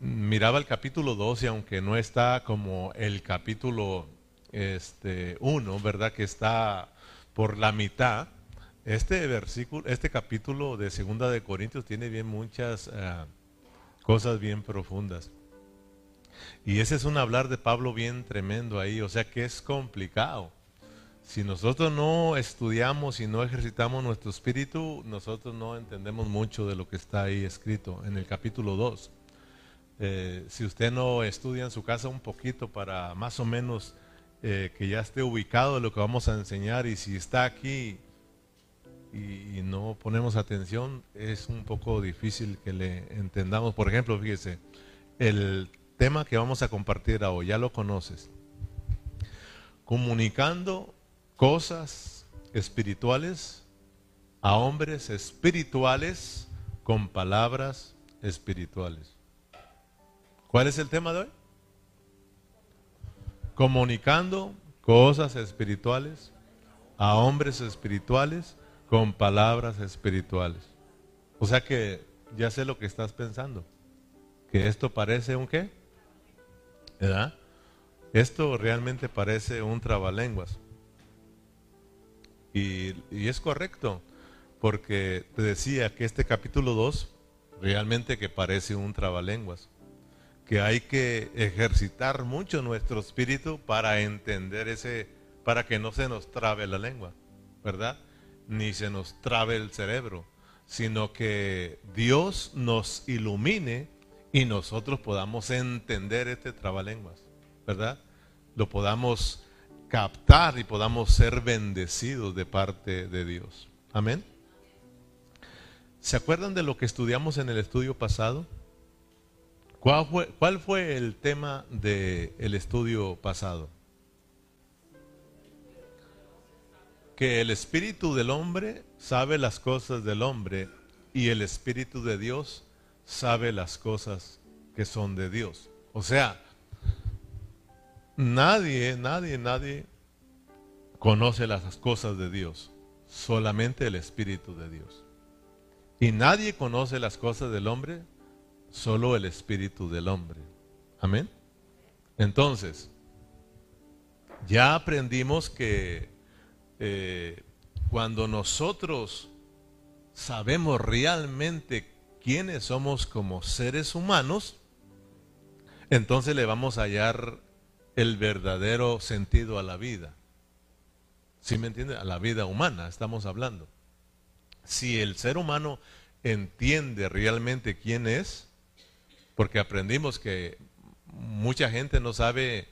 miraba el capítulo 2 y aunque no está como el capítulo este, 1, ¿verdad? Que está por la mitad, este versículo, este capítulo de Segunda de Corintios tiene bien muchas eh, cosas bien profundas. Y ese es un hablar de Pablo bien tremendo ahí, o sea que es complicado. Si nosotros no estudiamos y no ejercitamos nuestro espíritu, nosotros no entendemos mucho de lo que está ahí escrito en el capítulo 2. Eh, si usted no estudia en su casa un poquito para más o menos eh, que ya esté ubicado lo que vamos a enseñar y si está aquí y, no ponemos atención, es un poco difícil que le entendamos. Por ejemplo, fíjese, el tema que vamos a compartir hoy, ya lo conoces. Comunicando cosas espirituales a hombres espirituales con palabras espirituales. ¿Cuál es el tema de hoy? Comunicando cosas espirituales a hombres espirituales con palabras espirituales. O sea que ya sé lo que estás pensando. Que esto parece un qué? ¿Verdad? Esto realmente parece un trabalenguas. Y, y es correcto, porque te decía que este capítulo 2 realmente que parece un trabalenguas. Que hay que ejercitar mucho nuestro espíritu para entender ese, para que no se nos trabe la lengua, ¿verdad? ni se nos trabe el cerebro, sino que Dios nos ilumine y nosotros podamos entender este trabalenguas, ¿verdad? Lo podamos captar y podamos ser bendecidos de parte de Dios. Amén. ¿Se acuerdan de lo que estudiamos en el estudio pasado? ¿Cuál fue, el tema del estudio pasado? que el espíritu del hombre sabe las cosas del hombre y el espíritu de Dios sabe las cosas que son de Dios. O sea, nadie, nadie, nadie conoce las cosas de Dios, solamente el espíritu de Dios. Y nadie conoce las cosas del hombre, solo el espíritu del hombre. Amén. Entonces, ya aprendimos que eh, cuando nosotros sabemos realmente quiénes somos como seres humanos, entonces le vamos a hallar el verdadero sentido a la vida. ¿Sí me entiende? A la vida humana estamos hablando. Si el ser humano entiende realmente quién es, porque aprendimos que mucha gente no sabe,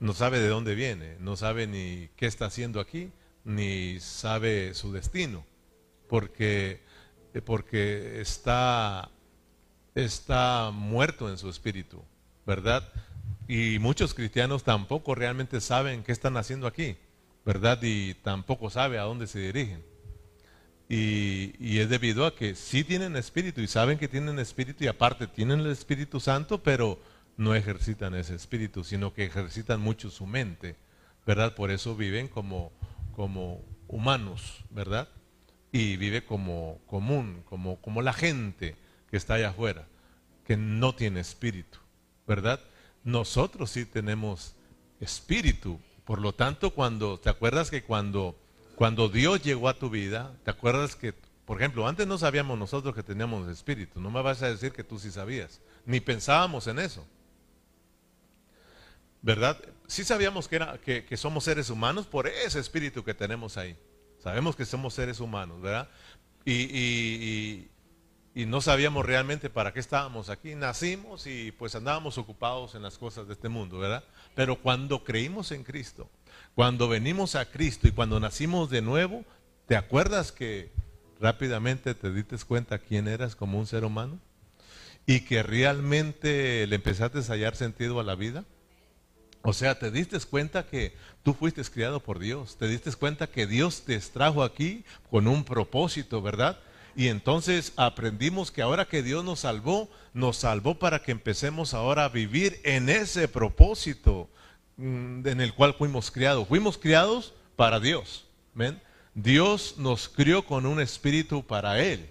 no sabe de dónde viene, no sabe ni qué está haciendo aquí, ni sabe su destino, porque, eh, porque está, está muerto en su espíritu, ¿verdad? Y muchos cristianos tampoco realmente saben qué están haciendo aquí, ¿verdad? Y tampoco sabe a dónde se dirigen. Y, es debido a que sí tienen espíritu y saben que tienen espíritu y aparte tienen el Espíritu Santo, pero no ejercitan ese espíritu, sino que ejercitan mucho su mente, ¿verdad? Por eso viven como, como humanos, ¿verdad? Y vive como común, como, como la gente que está allá afuera, que no tiene espíritu, ¿verdad? Nosotros sí tenemos espíritu. Por lo tanto, cuando, ¿te acuerdas que cuando, cuando Dios llegó a tu vida, ¿te acuerdas que, por ejemplo, antes no sabíamos nosotros que teníamos espíritu? No me vas a decir que tú sí sabías, ni pensábamos en eso. ¿verdad? Sí sabíamos que, era, que, somos seres humanos por ese espíritu que tenemos ahí. Sabemos que somos seres humanos, ¿verdad? Y, y, no sabíamos realmente para qué estábamos aquí. Nacimos y pues andábamos ocupados en las cosas de este mundo, ¿verdad? Pero cuando creímos en Cristo, cuando venimos a Cristo y cuando nacimos de nuevo, ¿te acuerdas que rápidamente te diste cuenta quién eras como un ser humano? Y que realmente le empezaste a hallar sentido a la vida. O sea, te diste cuenta que tú fuiste criado por Dios, te diste cuenta que Dios te extrajo aquí con un propósito, ¿verdad? Y entonces aprendimos que ahora que Dios nos salvó, nos salvó para que empecemos ahora a vivir en ese propósito en el cual fuimos criados. Fuimos criados para Dios. ¿ven? Dios nos crió con un espíritu para Él,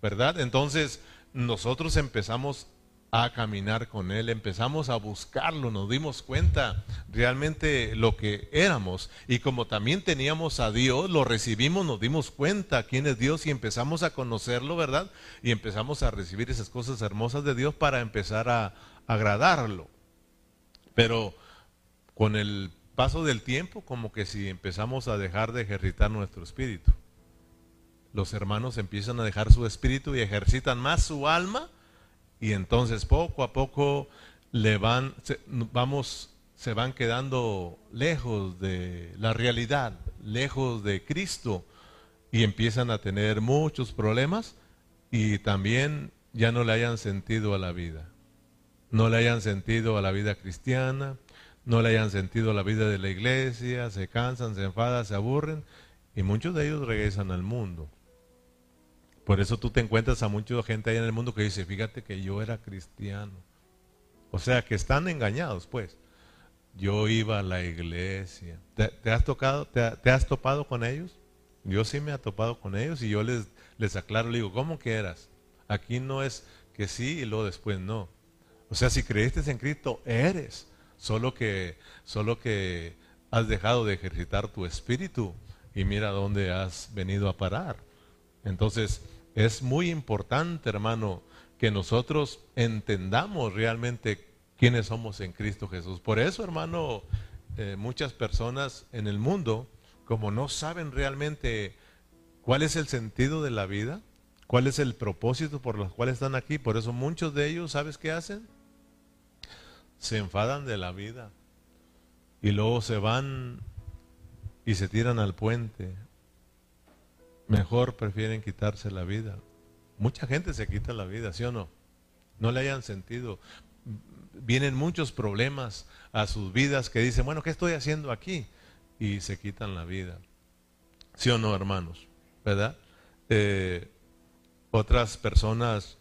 ¿verdad? Entonces nosotros empezamos a caminar con Él, empezamos a buscarlo, nos dimos cuenta realmente lo que éramos. Y como también teníamos a Dios, lo recibimos, nos dimos cuenta quién es Dios y empezamos a conocerlo, ¿verdad? Y empezamos a recibir esas cosas hermosas de Dios para empezar a agradarlo. Pero con el paso del tiempo, como que si empezamos a dejar de ejercitar nuestro espíritu. Los hermanos empiezan a dejar su espíritu y ejercitan más su alma y entonces poco a poco le van, se, vamos, se van quedando lejos de la realidad, lejos de Cristo y empiezan a tener muchos problemas y también ya no le hayan sentido a la vida. No le hayan sentido a la vida cristiana, no le hayan sentido la vida de la iglesia, se cansan, se enfadan, se aburren y muchos de ellos regresan al mundo. Por eso tú te encuentras a mucha gente ahí en el mundo que dice, fíjate que yo era cristiano. O sea, que están engañados, pues. Yo iba a la iglesia. ¿Te, has, tocado, te, has topado con ellos? Yo sí me he topado con ellos y yo les, les aclaro, le digo, ¿cómo que eras? Aquí no es que sí y luego después no. O sea, si creíste en Cristo, eres. Solo que, solo que has dejado de ejercitar tu espíritu y mira dónde has venido a parar. Entonces, es muy importante, hermano, que nosotros entendamos realmente quiénes somos en Cristo Jesús. Por eso, hermano, eh, muchas personas en el mundo, como no saben realmente cuál es el sentido de la vida, cuál es el propósito por los cuales están aquí, por eso muchos de ellos, ¿sabes qué hacen? Se enfadan de la vida y luego se van y se tiran al puente mejor prefieren quitarse la vida. Mucha gente se quita la vida, ¿sí o no? No le hayan sentido. Vienen muchos problemas a sus vidas que dicen, bueno, ¿qué estoy haciendo aquí? Y se quitan la vida. ¿Sí o no, hermanos? ¿Verdad? Eh, otras personas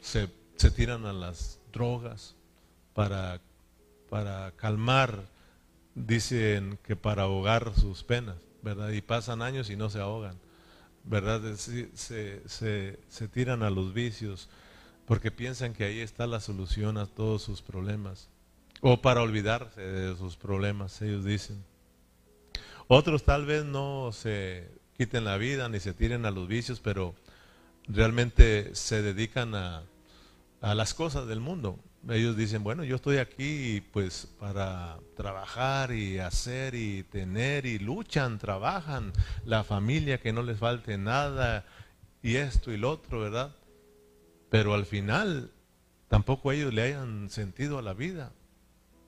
se, se, tiran a las drogas para, para calmar, dicen que para ahogar sus penas, ¿verdad? Y pasan años y no se ahogan. ¿verdad? Se, se, tiran a los vicios porque piensan que ahí está la solución a todos sus problemas. O para olvidarse de sus problemas, ellos dicen. Otros tal vez no se quiten la vida ni se tiren a los vicios, pero realmente se dedican a, a las cosas del mundo ellos dicen, bueno, yo estoy aquí pues para trabajar y hacer y tener y luchan, trabajan, la familia que no les falte nada y esto y lo otro, ¿verdad? Pero al final tampoco ellos le hayan sentido a la vida,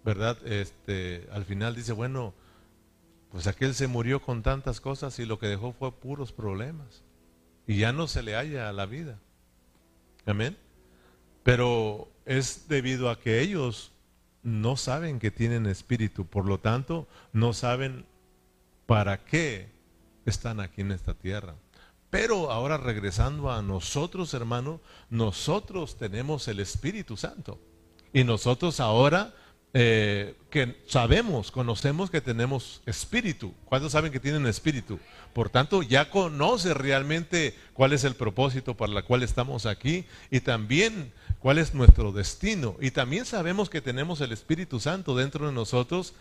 ¿verdad? Este, al final dice, bueno, pues aquel se murió con tantas cosas y lo que dejó fue puros problemas y ya no se le halla a la vida. Amén. Pero es debido a que ellos no saben que tienen espíritu, por lo tanto, no saben para qué están aquí en esta tierra. Pero ahora regresando a nosotros, hermano, nosotros tenemos el Espíritu Santo. Y nosotros ahora eh, que sabemos, conocemos que tenemos espíritu. ¿Cuántos saben que tienen espíritu? Por tanto, ya conoce realmente cuál es el propósito para el cual estamos aquí y también cuál es nuestro destino. Y también sabemos que tenemos el Espíritu Santo dentro de nosotros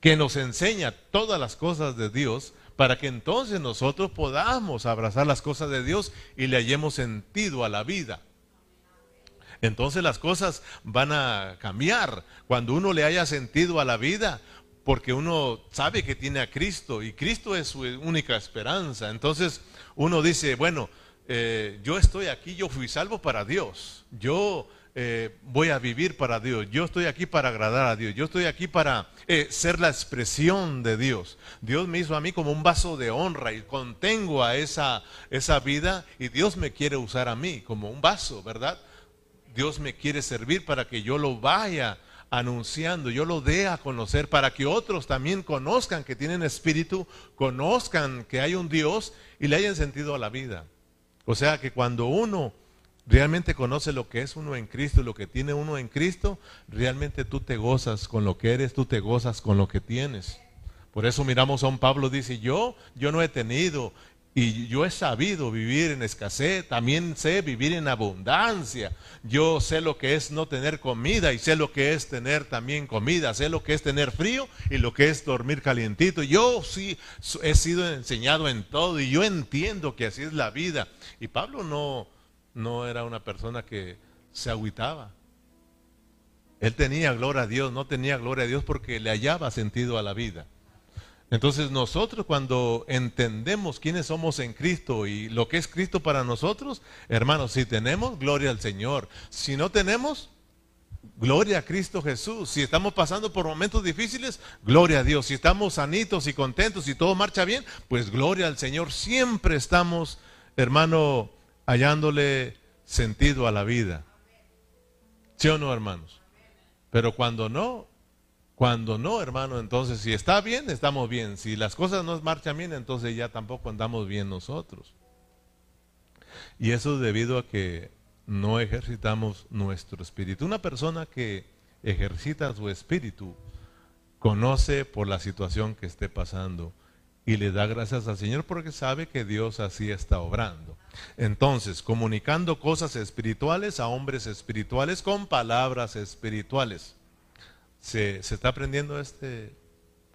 que nos enseña todas las cosas de Dios para que entonces nosotros podamos abrazar las cosas de Dios y le hallemos sentido a la vida entonces las cosas van a cambiar cuando uno le haya sentido a la vida, porque uno sabe que tiene a Cristo y Cristo es su única esperanza. Entonces uno dice, bueno, eh, yo estoy aquí, yo fui salvo para Dios, yo eh, voy a vivir para Dios, yo estoy aquí para agradar a Dios, yo estoy aquí para eh, ser la expresión de Dios. Dios me hizo a mí como un vaso de honra y contengo a esa, esa vida y Dios me quiere usar a mí como un vaso, ¿verdad? Dios me quiere servir para que yo lo vaya anunciando, yo lo dé a conocer, para que otros también conozcan que tienen espíritu, conozcan que hay un Dios y le hayan sentido a la vida. O sea que cuando uno realmente conoce lo que es uno en Cristo, lo que tiene uno en Cristo, realmente tú te gozas con lo que eres, tú te gozas con lo que tienes. Por eso miramos a un Pablo dice, yo, yo no he tenido Y yo he sabido vivir en escasez, también sé vivir en abundancia. Yo sé lo que es no tener comida y sé lo que es tener también comida, sé lo que es tener frío y lo que es dormir calientito. Yo sí he sido enseñado en todo y yo entiendo que así es la vida. Y Pablo no, no era una persona que se agüitaba. Él tenía gloria a Dios, no tenía gloria a Dios porque le hallaba sentido a la vida. Entonces nosotros cuando entendemos quiénes somos en Cristo y lo que es Cristo para nosotros, hermanos, si tenemos, gloria al Señor. Si no tenemos, gloria a Cristo Jesús. Si estamos pasando por momentos difíciles, gloria a Dios. Si estamos sanitos y contentos y todo marcha bien, pues gloria al Señor. Siempre estamos, hermano, hallándole sentido a la vida. ¿Sí o no, hermanos? Pero cuando no, cuando no, hermano, entonces si está bien, estamos bien. Si las cosas no marchan bien, entonces ya tampoco andamos bien nosotros. Y eso es debido a que no ejercitamos nuestro espíritu. Una persona que ejercita su espíritu conoce por la situación que esté pasando y le da gracias al Señor porque sabe que Dios así está obrando. Entonces, comunicando cosas espirituales a hombres espirituales con palabras espirituales. ¿Se, está aprendiendo este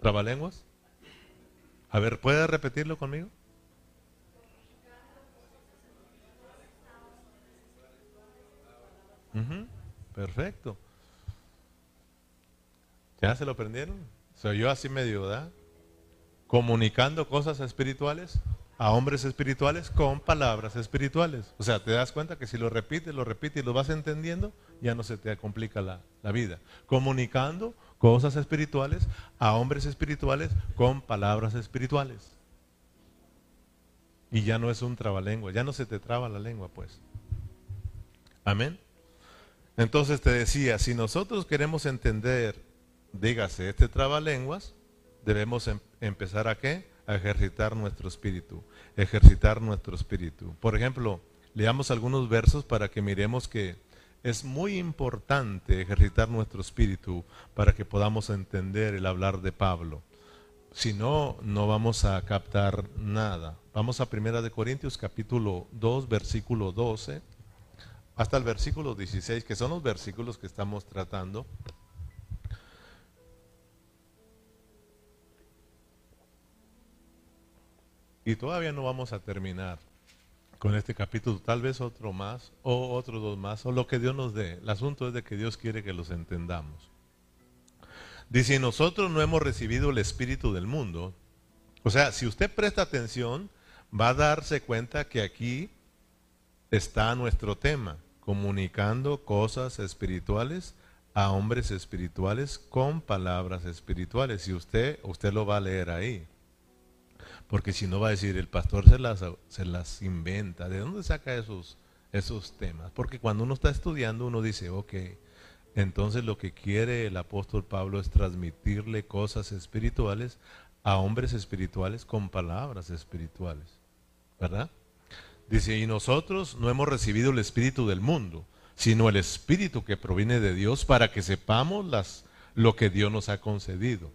trabalenguas? A ver, ¿puede repetirlo conmigo? perfecto. ¿Ya se lo aprendieron? Soy yo así medio, ¿verdad? Comunicando cosas espirituales a hombres espirituales con palabras espirituales. O sea, te das cuenta que si lo repites, lo repites y lo vas entendiendo, ya no se te complica la, la, vida. Comunicando cosas espirituales a hombres espirituales con palabras espirituales. Y ya no es un trabalengua, ya no se te traba la lengua, pues. Amén. Entonces te decía, si nosotros queremos entender, dígase, este trabalenguas, debemos em, empezar a qué? Ejercitar nuestro espíritu, ejercitar nuestro espíritu. Por ejemplo, leamos algunos versos para que miremos que es muy importante ejercitar nuestro espíritu para que podamos entender el hablar de Pablo. Si no, no vamos a captar nada. Vamos a Primera de Corintios capítulo 2, versículo 12, hasta el versículo 16, que son los versículos que estamos tratando. Y todavía no vamos a terminar con este capítulo, tal vez otro más, o otros dos más, o lo que Dios nos dé. El asunto es de que Dios quiere que los entendamos. Dice, nosotros no hemos recibido el espíritu del mundo. O sea, si usted presta atención, va a darse cuenta que aquí está nuestro tema, comunicando cosas espirituales a hombres espirituales con palabras espirituales. Y usted, usted lo va a leer ahí. Porque si no va a decir, el pastor se las, se las inventa. ¿De dónde saca esos, esos temas? Porque cuando uno está estudiando, uno dice, ok, entonces lo que quiere el apóstol Pablo es transmitirle cosas espirituales a hombres espirituales con palabras espirituales. ¿Verdad? Dice, y nosotros no hemos recibido el espíritu del mundo, sino el espíritu que proviene de Dios para que sepamos las, lo que Dios nos ha concedido.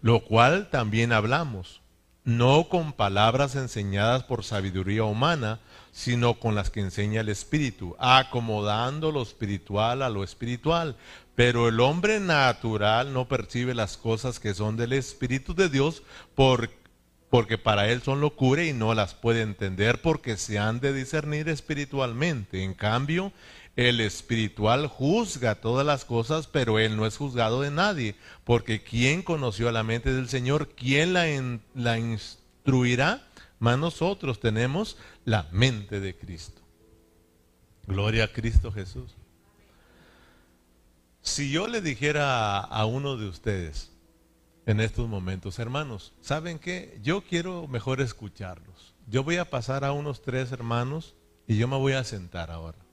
Lo cual también hablamos no con palabras enseñadas por sabiduría humana, sino con las que enseña el Espíritu, acomodando lo espiritual a lo espiritual. Pero el hombre natural no percibe las cosas que son del Espíritu de Dios porque para él son locura y no las puede entender porque se han de discernir espiritualmente. En cambio, el espiritual juzga todas las cosas, pero él no es juzgado de nadie, porque ¿quién conoció a la mente del Señor? ¿Quién la, instruirá? Más nosotros tenemos la mente de Cristo. Gloria a Cristo Jesús. Si yo le dijera a uno de ustedes en estos momentos, hermanos, ¿saben qué? Yo quiero mejor escucharlos. Yo voy a pasar a unos tres hermanos y yo me voy a sentar ahora.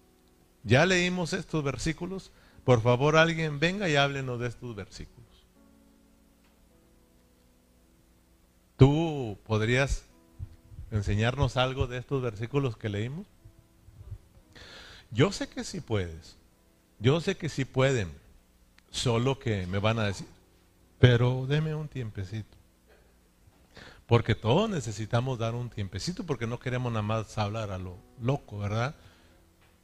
Ya leímos estos versículos. Por favor, alguien venga y háblenos de estos versículos. ¿Tú podrías enseñarnos algo de estos versículos que leímos? Yo sé que sí puedes. Yo sé que sí pueden. Solo que me van a decir, pero deme un tiempecito. Porque todos necesitamos dar un tiempecito porque no queremos nada más hablar a lo loco, ¿verdad?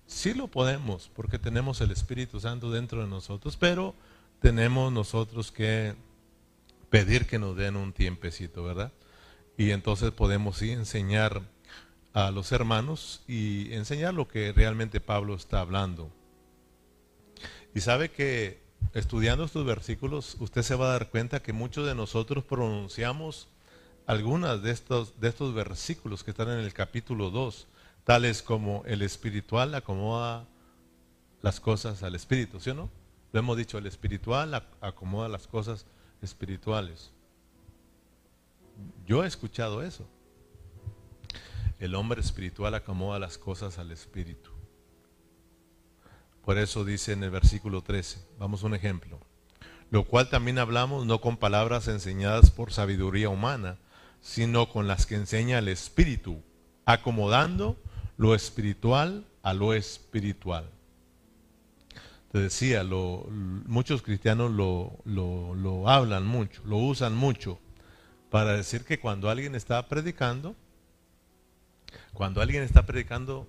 Sí lo podemos porque tenemos el Espíritu Santo dentro de nosotros, pero tenemos nosotros que pedir que nos den un tiempecito, ¿verdad? Y entonces podemos sí enseñar a los hermanos y enseñar lo que realmente Pablo está hablando. Y sabe que estudiando estos versículos, usted se va a dar cuenta que muchos de nosotros pronunciamos algunas de estos, de estos versículos que están en el capítulo 2, tales como el espiritual acomoda las cosas al espíritu, ¿sí o no? Lo hemos dicho, el espiritual acomoda las cosas espirituales. Yo he escuchado eso. El hombre espiritual acomoda las cosas al espíritu. Por eso dice en el versículo 13, vamos a un ejemplo, lo cual también hablamos no con palabras enseñadas por sabiduría humana, sino con las que enseña el Espíritu, acomodando lo espiritual a lo espiritual. Te decía, muchos cristianos lo, lo hablan mucho, lo usan mucho, para decir que cuando alguien está predicando, cuando alguien está predicando,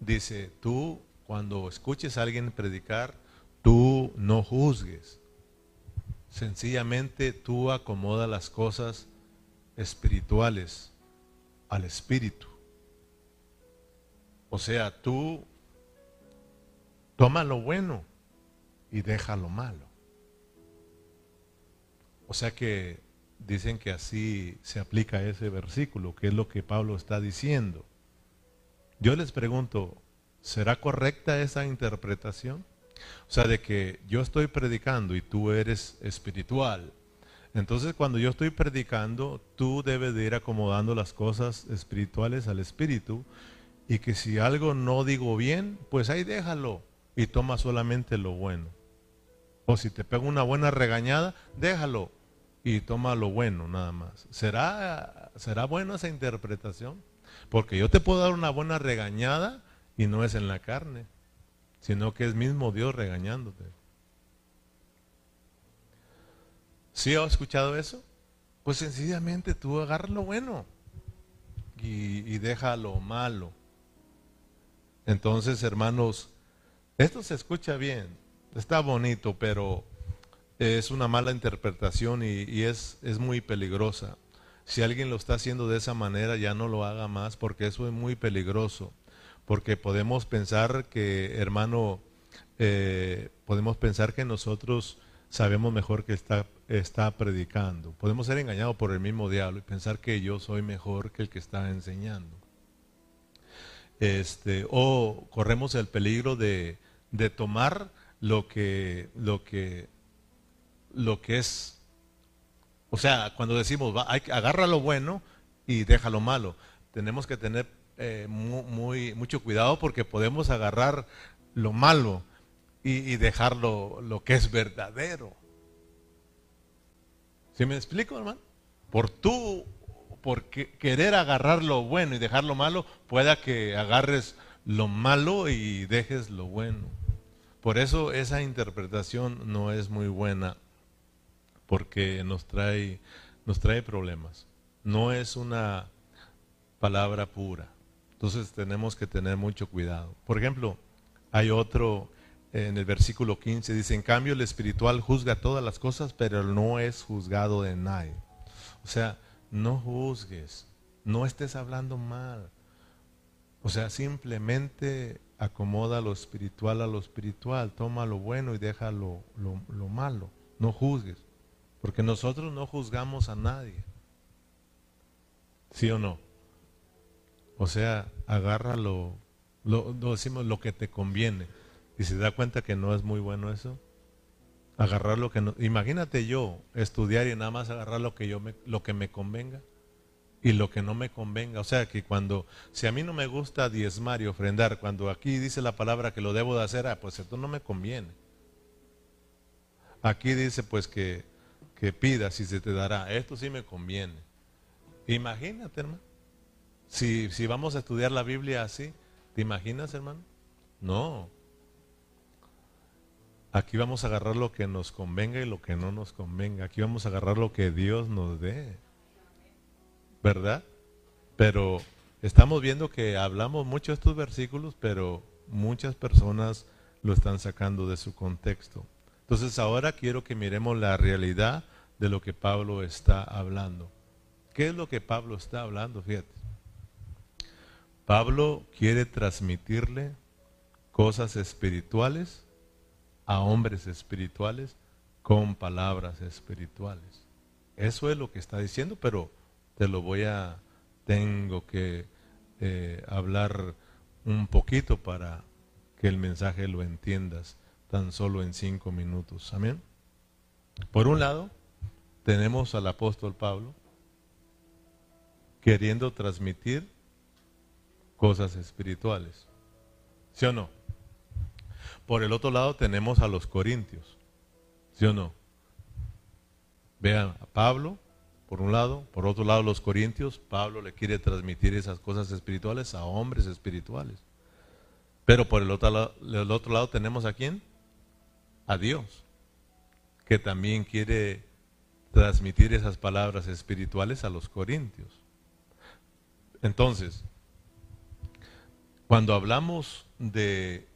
dice, tú cuando escuches a alguien predicar, tú no juzgues. Sencillamente tú acomoda las cosas espirituales al espíritu. O sea, tú toma lo bueno y deja lo malo. O sea que dicen que así se aplica ese versículo, que es lo que Pablo está diciendo. Yo les pregunto, ¿será correcta esa interpretación? O sea, de que yo estoy predicando y tú eres espiritual entonces cuando yo estoy predicando, tú debes de ir acomodando las cosas espirituales al espíritu y que si algo no digo bien, pues ahí déjalo y toma solamente lo bueno. O si te pego una buena regañada, déjalo y toma lo bueno nada más. ¿Será, será buena esa interpretación? Porque yo te puedo dar una buena regañada y no es en la carne, sino que es mismo Dios regañándote. ¿Sí has escuchado eso? Pues sencillamente tú agarra lo bueno y, deja lo malo. Entonces, hermanos, esto se escucha bien, está bonito, pero es una mala interpretación y, es, es, muy peligrosa. Si alguien lo está haciendo de esa manera, ya no lo haga más, porque eso es muy peligroso. Porque podemos pensar que, hermano, eh, podemos pensar que nosotros sabemos mejor que está, está predicando. Podemos ser engañados por el mismo diablo y pensar que yo soy mejor que el que está enseñando. Este, o corremos el peligro de, tomar lo que, lo que, lo que es, o sea, cuando decimos, va, hay, agarra lo bueno y deja lo malo. Tenemos que tener eh, muy, mucho cuidado porque podemos agarrar lo malo y, dejar lo, que es verdadero. ¿Sí me explico, hermano? Por tú, por querer agarrar lo bueno y dejar lo malo, pueda que agarres lo malo y dejes lo bueno. Por eso esa interpretación no es muy buena, porque nos trae, nos trae problemas. No es una palabra pura. Entonces tenemos que tener mucho cuidado. Por ejemplo, hay otro en el versículo 15 dice, en cambio el espiritual juzga todas las cosas, pero no es juzgado de nadie. O sea, no juzgues, no estés hablando mal. O sea, simplemente acomoda lo espiritual a lo espiritual, toma lo bueno y deja lo, lo, malo. No juzgues, porque nosotros no juzgamos a nadie. ¿Sí o no? O sea, agárralo, lo, lo decimos lo que te conviene y se da cuenta que no es muy bueno eso, agarrar lo que no, imagínate yo estudiar y nada más agarrar lo que yo me, lo que me convenga y lo que no me convenga. O sea que cuando, si a mí no me gusta diezmar y ofrendar, cuando aquí dice la palabra que lo debo de hacer, ah, pues esto no me conviene. Aquí dice pues que, que pidas y se te dará. Esto sí me conviene. Imagínate, hermano. Si, si vamos a estudiar la Biblia así, ¿te imaginas, hermano? No. Aquí vamos a agarrar lo que nos convenga y lo que no nos convenga. Aquí vamos a agarrar lo que Dios nos dé. ¿verdad? Pero estamos viendo que hablamos mucho de estos versículos, pero muchas personas lo están sacando de su contexto. Entonces ahora quiero que miremos la realidad de lo que Pablo está hablando. ¿Qué es lo que Pablo está hablando? Fíjate. Pablo quiere transmitirle cosas espirituales a hombres espirituales con palabras espirituales. Eso es lo que está diciendo, pero te lo voy a, tengo que eh, hablar un poquito para que el mensaje lo entiendas tan solo en cinco minutos. Amén. Por un lado, tenemos al apóstol Pablo queriendo transmitir cosas espirituales. ¿Sí o no? Por el otro lado tenemos a los corintios. ¿Sí o no? Vean a Pablo, por un lado, por otro lado los corintios, Pablo le quiere transmitir esas cosas espirituales a hombres espirituales. Pero por el otro lado, el otro lado tenemos a quién? A Dios, que también quiere transmitir esas palabras espirituales a los corintios. Entonces, cuando hablamos de,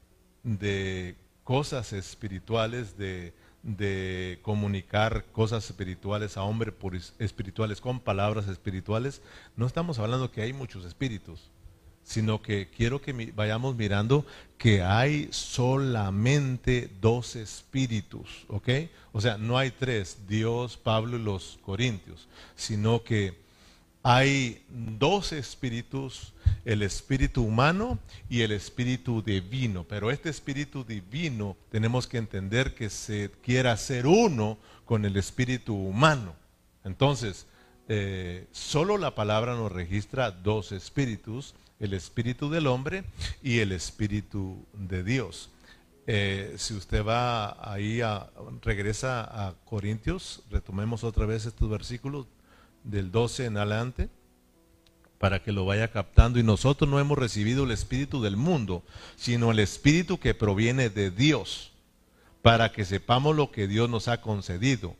de cosas espirituales, de, de, comunicar cosas espirituales a hombres espirituales con palabras espirituales, no estamos hablando que hay muchos espíritus, sino que quiero que vayamos mirando que hay solamente dos espíritus, ¿ok? O sea, no hay tres, Dios, Pablo y los Corintios, sino que hay dos espíritus, el espíritu humano y el espíritu divino. Pero este espíritu divino tenemos que entender que se quiere hacer uno con el espíritu humano. Entonces, eh, solo la palabra nos registra dos espíritus, el espíritu del hombre y el espíritu de Dios. Eh, si usted va ahí, a, regresa a Corintios, retomemos otra vez estos versículos, del 12 en adelante para que lo vaya captando. Y nosotros no hemos recibido el espíritu del mundo, sino el espíritu que proviene de Dios, para que sepamos lo que Dios nos ha concedido,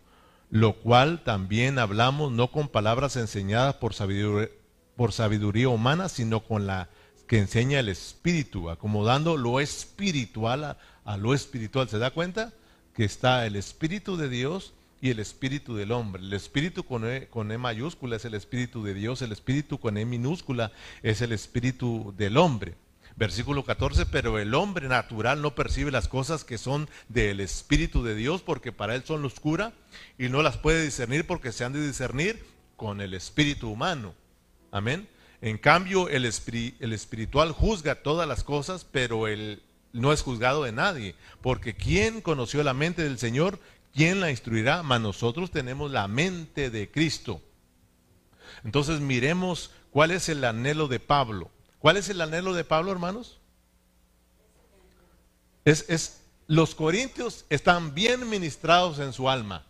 lo cual también hablamos no con palabras enseñadas por sabiduría, por sabiduría humana, sino con la que enseña el espíritu, acomodando lo espiritual a, a lo espiritual. ¿Se da cuenta? Que está el espíritu de Dios y el espíritu del hombre. El espíritu con e, con e, mayúscula es el espíritu de Dios, el espíritu con E minúscula es el espíritu del hombre. Versículo 14, pero el hombre natural no percibe las cosas que son del espíritu de Dios porque para él son oscura y no las puede discernir porque se han de discernir con el espíritu humano. Amén. En cambio, el, el espiritual juzga todas las cosas, pero él no es juzgado de nadie, porque ¿quién conoció la mente del Señor ¿Quién la instruirá? Mas nosotros tenemos la mente de Cristo. Entonces miremos cuál es el anhelo de Pablo. ¿Cuál es el anhelo de Pablo, hermanos? Es, es, los corintios están bien ministrados en su alma.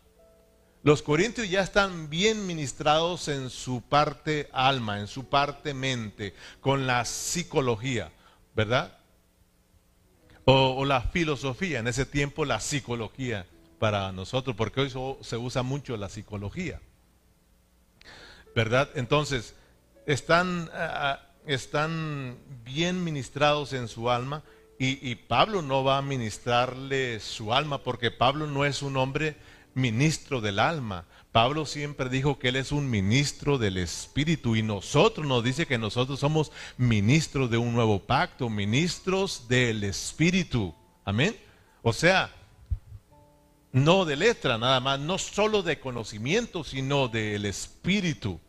Los corintios ya están bien ministrados en su parte alma, en su parte mente, con la psicología, ¿verdad? O, o la filosofía, en ese tiempo la psicología para nosotros, porque hoy se usa mucho la psicología. ¿Verdad? Entonces, están, ah, ah, están bien ministrados en su alma y, y, Pablo no va a ministrarle su alma porque Pablo no es un hombre ministro del alma. Pablo siempre dijo que él es un ministro del Espíritu y nosotros nos dice que nosotros somos ministros de un nuevo pacto, ministros del Espíritu. Amén. O sea, no de letra nada más, no solo de conocimiento, sino del espíritu.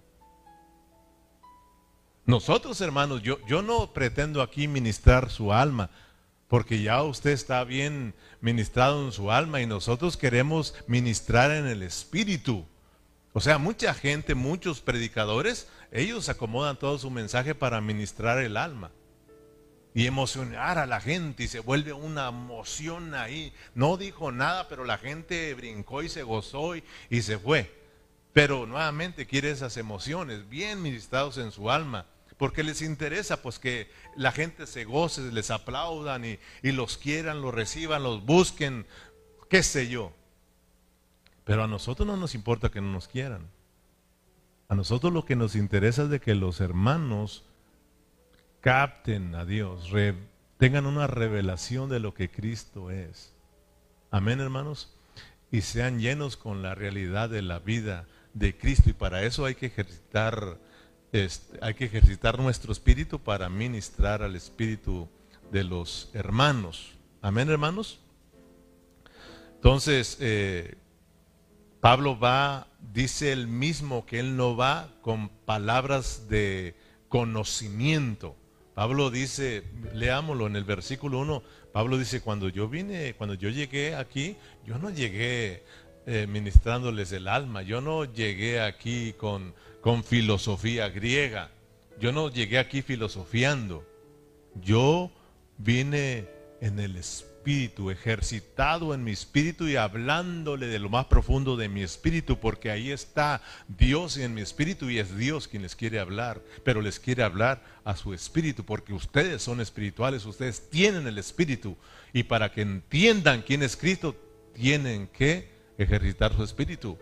Nosotros, hermanos, yo, yo no pretendo aquí ministrar su alma, porque ya usted está bien ministrado en su alma y nosotros queremos ministrar en el espíritu. O sea, mucha gente, muchos predicadores, ellos acomodan todo su mensaje para ministrar el alma y emocionar a la gente y se vuelve una emoción ahí. No dijo nada, pero la gente brincó y se gozó y, se fue. Pero nuevamente quiere esas emociones bien ministrados en su alma, porque les interesa pues que la gente se goce, les aplaudan y, y los quieran, los reciban, los busquen, qué sé yo. Pero a nosotros no nos importa que no nos quieran. A nosotros lo que nos interesa es de que los hermanos capten a Dios, tengan una revelación de lo que Cristo es. Amén, hermanos. Y sean llenos con la realidad de la vida de Cristo. Y para eso hay que ejercitar, hay que ejercitar nuestro espíritu para ministrar al espíritu de los hermanos. Amén, hermanos. Entonces, eh, Pablo va, dice él mismo que él no va con palabras de conocimiento. Pablo dice, leámoslo en el versículo 1, Pablo dice, cuando yo vine, cuando yo llegué aquí, yo no llegué eh, ministrándoles el alma, yo no llegué aquí con, con filosofía griega, yo no llegué aquí filosofiando, yo vine en el Espíritu espíritu, ejercitado en mi espíritu y hablándole de lo más profundo de mi espíritu, porque ahí está Dios en mi espíritu y es Dios quien les quiere hablar, pero les quiere hablar a su espíritu, porque ustedes son espirituales, ustedes tienen el espíritu y para que entiendan quién es Cristo, tienen que ejercitar su espíritu.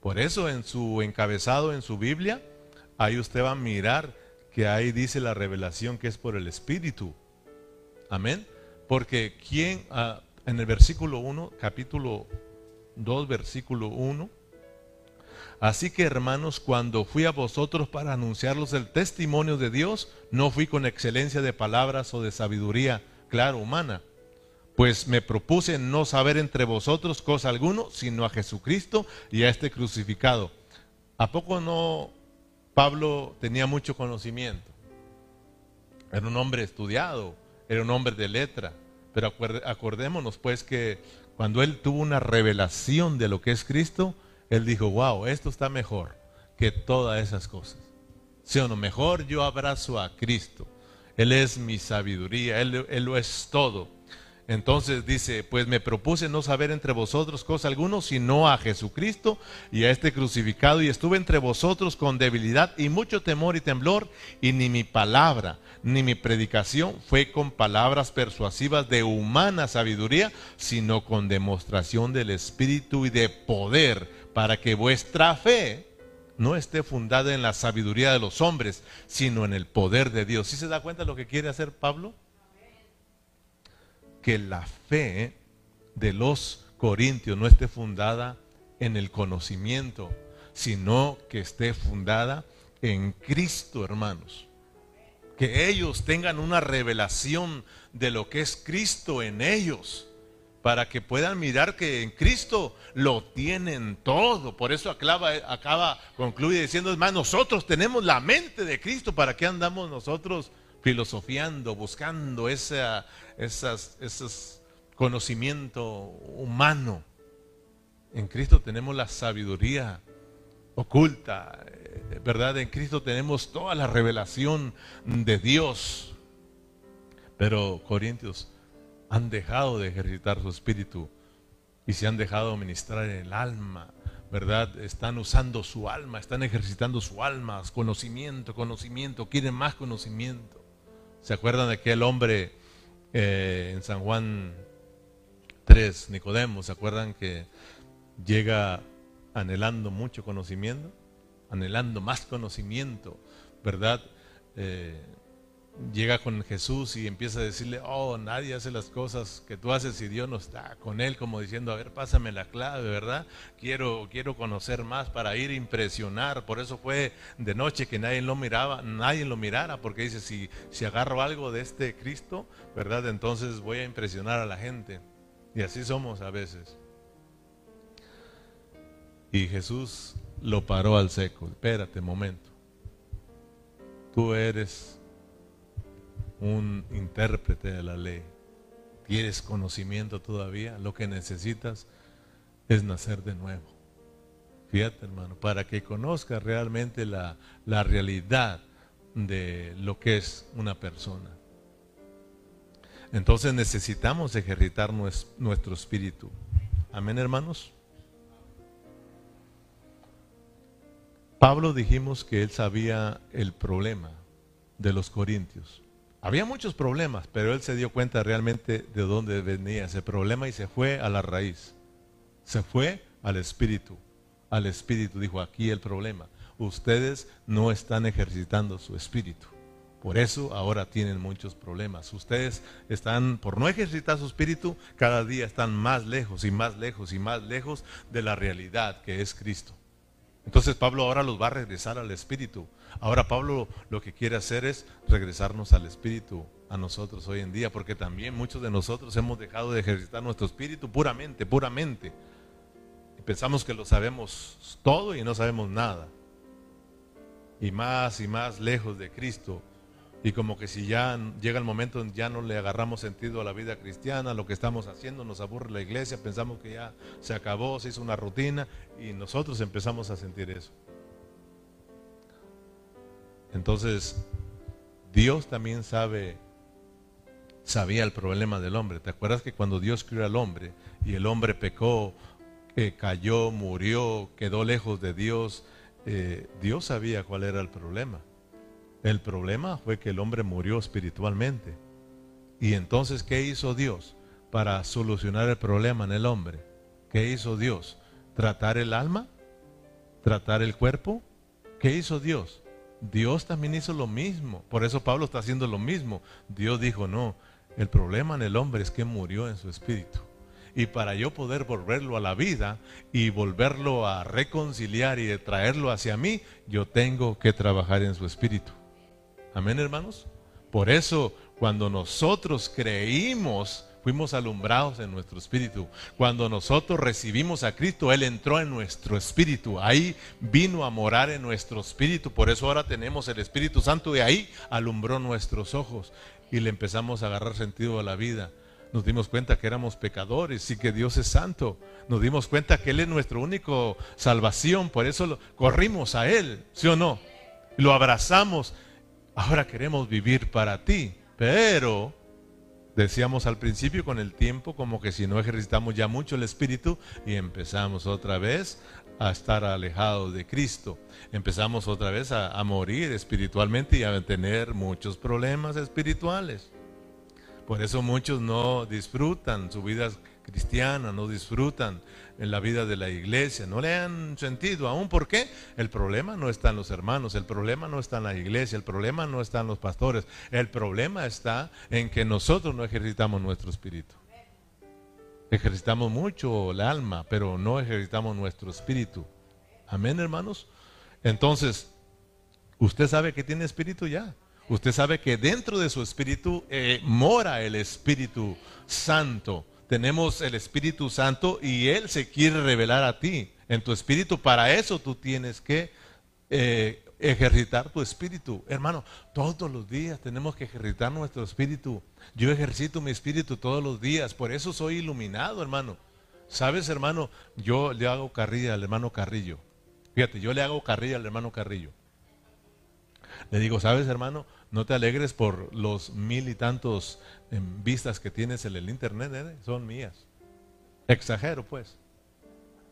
Por eso en su encabezado, en su Biblia, ahí usted va a mirar que ahí dice la revelación que es por el espíritu. Amén. Porque quien, ah, en el versículo 1, capítulo 2, versículo 1, Así que hermanos, cuando fui a vosotros para anunciarlos el testimonio de Dios, no fui con excelencia de palabras o de sabiduría, claro, humana, pues me propuse no saber entre vosotros cosa alguno, sino a Jesucristo y a este crucificado. ¿A poco no Pablo tenía mucho conocimiento? Era un hombre estudiado, era un hombre de letra. Pero acordémonos pues que cuando él tuvo una revelación de lo que es Cristo, él dijo, wow, esto está mejor que todas esas cosas. ¿Sí o no? Mejor yo abrazo a Cristo. Él es mi sabiduría, Él, él lo es todo. Entonces dice, pues me propuse no saber entre vosotros cosa alguna, sino a Jesucristo y a este crucificado, y estuve entre vosotros con debilidad y mucho temor y temblor, y ni mi palabra, ni mi predicación fue con palabras persuasivas de humana sabiduría, sino con demostración del Espíritu y de poder, para que vuestra fe no esté fundada en la sabiduría de los hombres, sino en el poder de Dios. ¿Sí se da cuenta de lo que quiere hacer Pablo? Que la fe de los corintios no esté fundada en el conocimiento, sino que esté fundada en Cristo, hermanos. Que ellos tengan una revelación de lo que es Cristo en ellos, para que puedan mirar que en Cristo lo tienen todo. Por eso acaba, acaba concluye diciendo, hermano, nosotros tenemos la mente de Cristo, ¿para qué andamos nosotros filosofiando, buscando esa, esas, conocimiento humano. En Cristo tenemos la sabiduría oculta, eh, ¿verdad? En Cristo tenemos toda la revelación de Dios. Pero Corintios han dejado de ejercitar su espíritu y se han dejado ministrar en el alma, ¿verdad? Están usando su alma, están ejercitando su alma, conocimiento, conocimiento, quieren más conocimiento. ¿Se acuerdan de aquel hombre eh, en San Juan 3, Nicodemo? ¿Se acuerdan que llega anhelando mucho conocimiento? Anhelando más conocimiento, ¿verdad? Eh, llega con Jesús y empieza a decirle, oh, nadie hace las cosas que tú haces y Dios no está con él, como diciendo, a ver, pásame la clave, ¿verdad? Quiero, quiero conocer más para ir a impresionar. Por eso fue de noche que nadie lo miraba, nadie lo mirara, porque dice, si, si agarro algo de este Cristo, ¿verdad? Entonces voy a impresionar a la gente. Y así somos a veces. Y Jesús lo paró al seco. Espérate, momento. Tú eres un intérprete de la ley. ¿Tienes conocimiento todavía? Lo que necesitas es nacer de nuevo. Fíjate, hermano, para que conozcas realmente la, la realidad de lo que es una persona. Entonces necesitamos ejercitar nuestro espíritu. Amén, hermanos. Pablo dijimos que él sabía el problema de los corintios. Había muchos problemas, pero él se dio cuenta realmente de dónde venía ese problema y se fue a la raíz. Se fue al espíritu. Al espíritu dijo, aquí el problema. ustedes no están ejercitando su espíritu. Por eso ahora tienen muchos problemas. Ustedes están, por no ejercitar su espíritu, cada día están más lejos y más lejos y más lejos de la realidad que es Cristo. Entonces Pablo ahora los va a regresar al espíritu. Ahora Pablo lo que quiere hacer es regresarnos al espíritu a nosotros hoy en día, porque también muchos de nosotros hemos dejado de ejercitar nuestro espíritu puramente, puramente. Y pensamos que lo sabemos todo y no sabemos nada. Y más y más lejos de Cristo y como que si ya llega el momento en ya no le agarramos sentido a la vida cristiana, lo que estamos haciendo, nos aburre la iglesia, pensamos que ya se acabó, se hizo una rutina y nosotros empezamos a sentir eso. Entonces, Dios también sabe, sabía el problema del hombre. ¿Te acuerdas que cuando Dios crió al hombre y el hombre pecó, cayó, murió, quedó lejos de Dios, eh, Dios sabía cuál era el problema. El problema fue que el hombre murió espiritualmente. Y entonces, ¿qué hizo Dios para solucionar el problema en el hombre? ¿Qué hizo Dios? ¿Tratar el alma? ¿Tratar el cuerpo? ¿Qué hizo Dios? Dios también hizo lo mismo. Por eso Pablo está haciendo lo mismo. Dios dijo, no, el problema en el hombre es que murió en su espíritu. Y para yo poder volverlo a la vida y volverlo a reconciliar y traerlo hacia mí, yo tengo que trabajar en su espíritu. Amén, hermanos. Por eso, cuando nosotros creímos, fuimos alumbrados en nuestro espíritu. Cuando nosotros recibimos a Cristo, Él entró en nuestro espíritu. Ahí vino a morar en nuestro espíritu. Por eso ahora tenemos el Espíritu Santo y ahí alumbró nuestros ojos y le empezamos a agarrar sentido a la vida. Nos dimos cuenta que éramos pecadores y que Dios es santo. Nos dimos cuenta que Él es nuestro único salvación. Por eso corrimos a Él, ¿sí o no? Lo abrazamos ahora queremos vivir para ti, pero decíamos al principio con el tiempo como que si no ejercitamos ya mucho el espíritu y empezamos otra vez a estar alejados de Cristo, empezamos otra vez a, morir espiritualmente y a tener muchos problemas espirituales. Por eso muchos no disfrutan su vida cristiana, no disfrutan en la vida de la iglesia, no le han sentido aún. ¿Por qué? El problema no está en los hermanos, el problema no está en la iglesia, el problema no está en los pastores, el problema está en que nosotros no ejercitamos nuestro espíritu. Ejercitamos mucho el alma, pero no ejercitamos nuestro espíritu. Amén, hermanos. Entonces, usted sabe que tiene espíritu ya. Usted sabe que dentro de su espíritu eh, mora el Espíritu Santo tenemos el Espíritu Santo y Él se quiere revelar a ti en tu espíritu. Para eso tú tienes que eh, ejercitar tu espíritu. Hermano, todos los días tenemos que ejercitar nuestro espíritu. Yo ejercito mi espíritu todos los días, por eso soy iluminado, hermano. ¿Sabes, hermano? Yo le hago carrilla al hermano Carrillo. Fíjate, yo le hago carrilla al hermano Carrillo. Le digo, ¿sabes, hermano? No te alegres por los mil y tantos em, vistas que tienes en el internet, ¿eh? son mías. Exagero, pues.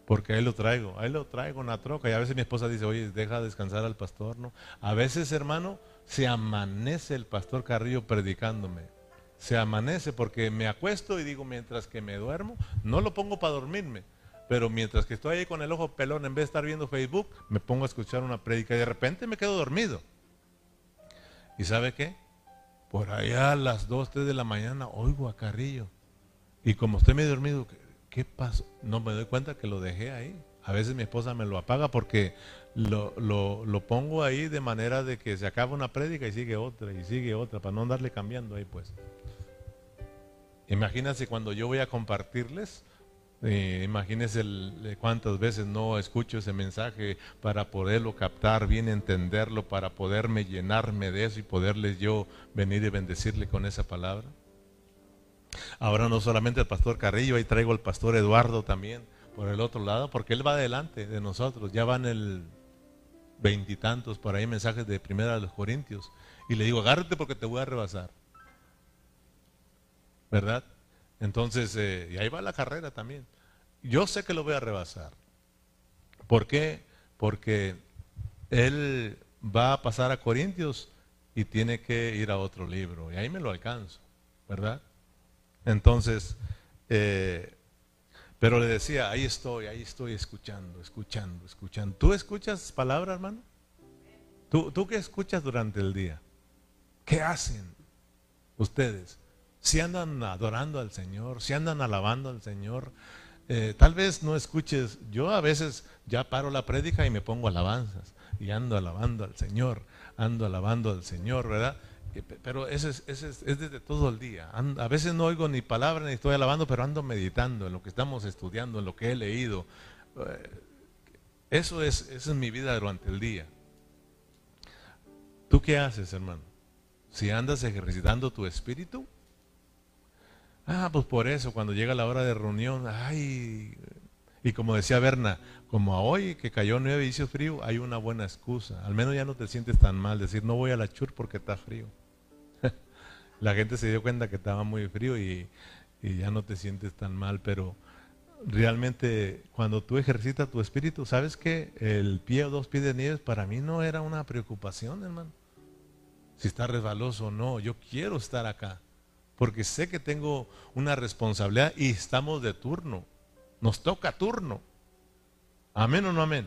Porque ahí lo traigo, ahí lo traigo en troca. Y a veces mi esposa dice, oye, deja descansar al pastor, ¿no? A veces, hermano, se amanece el pastor Carrillo predicándome. Se amanece porque me acuesto y digo, mientras que me duermo, no lo pongo para dormirme. Pero mientras que estoy ahí con el ojo pelón, en vez de estar viendo Facebook, me pongo a escuchar una predica y de repente me quedo dormido. ¿Y sabe qué? Por allá a las 2, 3 de la mañana oigo a Carrillo. Y como estoy medio dormido, ¿qué, pasó? No me doy cuenta que lo dejé ahí. A veces mi esposa me lo apaga porque lo, lo, pongo ahí de manera de que se acaba una prédica y sigue otra y sigue otra, para no andarle cambiando ahí pues. Imagínense cuando yo voy a compartirles eh, imagínense eh, cuántas veces no escucho ese mensaje para poderlo captar, bien entenderlo, para poderme llenarme de eso y poderles yo venir y bendecirle con esa palabra. Ahora no solamente el pastor Carrillo, ahí traigo al pastor Eduardo también por el otro lado, porque él va adelante de nosotros, ya van el veintitantos por ahí mensajes de primera de los Corintios. Y le digo, agárrate porque te voy a rebasar. ¿Verdad? Entonces, eh, y ahí va la carrera también. Yo sé que lo voy a rebasar. ¿Por qué? Porque él va a pasar a Corintios y tiene que ir a otro libro. Y ahí me lo alcanzo, ¿verdad? Entonces, eh, pero le decía, ahí estoy, ahí estoy escuchando, escuchando, escuchando. ¿Tú escuchas palabra, hermano? ¿Tú, ¿Tú qué escuchas durante el día? ¿Qué hacen ustedes? Si andan adorando al Señor, si andan alabando al Señor, eh, tal vez no escuches, yo a veces ya paro la prédica y me pongo alabanzas y ando alabando al Señor, ando alabando al Señor, ¿verdad? Pero ese es, ese es, desde todo el día. a veces no oigo ni palabra ni estoy alabando, pero ando meditando en lo que estamos estudiando, en lo que he leído. Eh, eso es, eso es mi vida durante el día. ¿Tú qué haces, hermano? Si andas ejercitando tu espíritu. Ah, pues por eso, cuando llega la hora de reunión, ay, y como decía Berna, como a hoy que cayó nueve y hizo frío, hay una buena excusa. Al menos ya no te sientes tan mal, decir, no voy a la chur porque está frío. la gente se dio cuenta que estaba muy frío y, ya no te sientes tan mal, pero realmente cuando tú ejercitas tu espíritu, ¿sabes que el pie o dos pies de nieve para mí no era una preocupación, hermano? Si está resbaloso o no, yo quiero estar acá, porque sé que tengo una responsabilidad y estamos de turno, nos toca turno. Amén o no amén.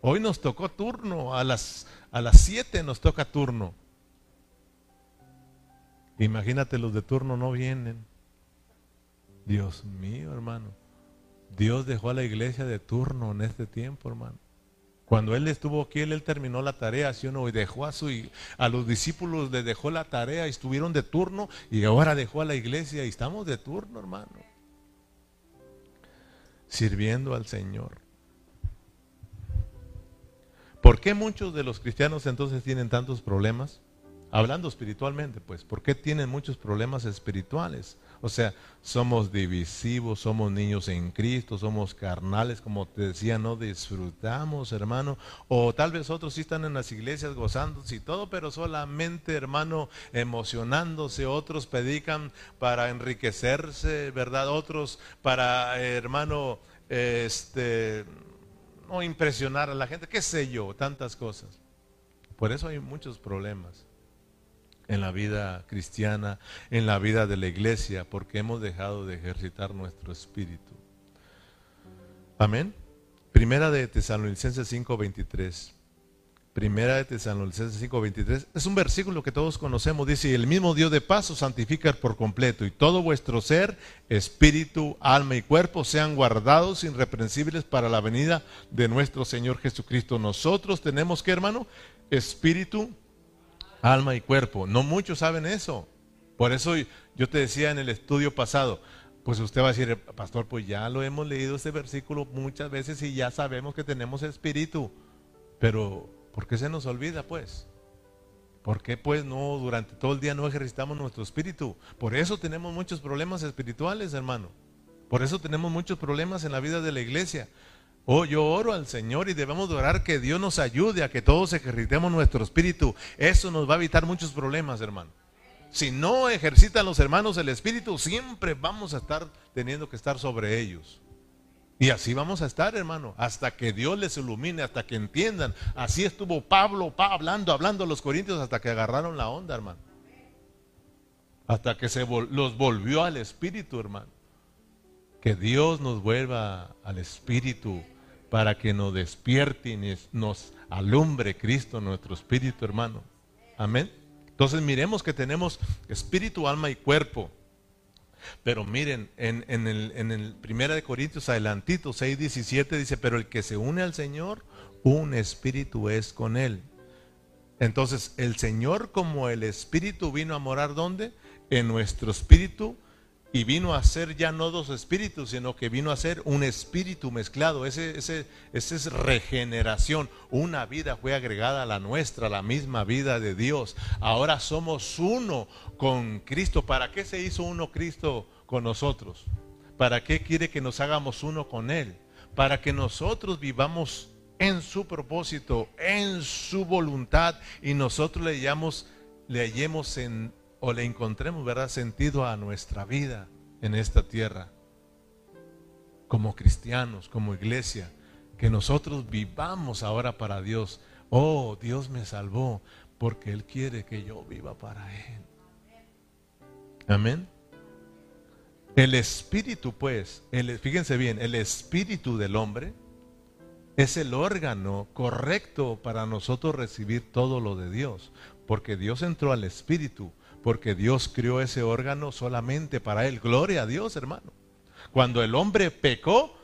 Hoy nos tocó turno, a las, a las 7 nos toca turno. Imagínate, los de turno no vienen. Dios mío, hermano. Dios dejó a la iglesia de turno en este tiempo, hermano. Cuando Él estuvo aquí, Él, terminó la tarea, ¿sí o no? Y dejó a, su, a los discípulos, le dejó la tarea, estuvieron de turno y ahora dejó a la iglesia y estamos de turno, hermano. Sirviendo al Señor. ¿Por qué muchos de los cristianos entonces tienen tantos problemas? Hablando espiritualmente, pues, ¿por qué tienen muchos problemas espirituales? O sea, somos divisivos, somos niños en Cristo, somos carnales, como te decía, no disfrutamos, hermano. O tal vez otros sí están en las iglesias gozándose y todo, pero solamente, hermano, emocionándose. Otros predican para enriquecerse, ¿verdad? Otros para, hermano, este, no impresionar a la gente, qué sé yo, tantas cosas. Por eso hay muchos problemas en la vida cristiana, en la vida de la iglesia, porque hemos dejado de ejercitar nuestro espíritu. Amén. Primera de Tesalonicenses 5:23. Primera de Tesalonicenses 5:23. Es un versículo que todos conocemos. Dice, el mismo Dios de paz os santifica por completo y todo vuestro ser, espíritu, alma y cuerpo sean guardados irreprensibles para la venida de nuestro Señor Jesucristo. Nosotros tenemos que, hermano, espíritu, alma y cuerpo. No muchos saben eso. Por eso yo te decía en el estudio pasado, pues usted va a decir, pastor, pues ya lo hemos leído este versículo muchas veces y ya sabemos que tenemos espíritu. Pero, ¿por qué se nos olvida pues? ¿Por qué pues no durante todo el día no ejercitamos nuestro espíritu? Por eso tenemos muchos problemas espirituales, hermano. Por eso tenemos muchos problemas en la vida de la iglesia. Oh, yo oro al Señor y debemos orar que Dios nos ayude a que todos ejercitemos nuestro espíritu. Eso nos va a evitar muchos problemas, hermano. Si no ejercitan los hermanos el espíritu, siempre vamos a estar teniendo que estar sobre ellos. Y así vamos a estar, hermano, hasta que Dios les ilumine, hasta que entiendan. Así estuvo Pablo hablando, hablando a los corintios hasta que agarraron la onda, hermano. Hasta que se los volvió al espíritu, hermano. Que Dios nos vuelva al espíritu para que nos despierte y nos alumbre Cristo nuestro espíritu, hermano. Amén. Entonces miremos que tenemos espíritu, alma y cuerpo. Pero miren, en, el, en el Primera de Corintios adelantito, 6, 17 dice, pero el que se une al Señor, un espíritu es con él. Entonces, el Señor como el espíritu vino a morar ¿dónde? En nuestro espíritu y vino a ser ya no dos espíritus, sino que vino a ser un espíritu mezclado. Ese, es regeneración. Una vida fue agregada a la nuestra, la misma vida de Dios. Ahora somos uno con Cristo. ¿Para qué se hizo uno Cristo con nosotros? ¿Para qué quiere que nos hagamos uno con Él? Para que nosotros vivamos en su propósito, en su voluntad y nosotros le, hallamos, le hallemos en o le encontremos, ¿verdad?, sentido a nuestra vida en esta tierra. Como cristianos, como iglesia, que nosotros vivamos ahora para Dios. Oh, Dios me salvó porque Él quiere que yo viva para Él. Amén. El espíritu, pues, el, fíjense bien, el espíritu del hombre es el órgano correcto para nosotros recibir todo lo de Dios, porque Dios entró al espíritu, porque Dios creó ese órgano solamente para él. Gloria a Dios, hermano. Cuando el hombre pecó,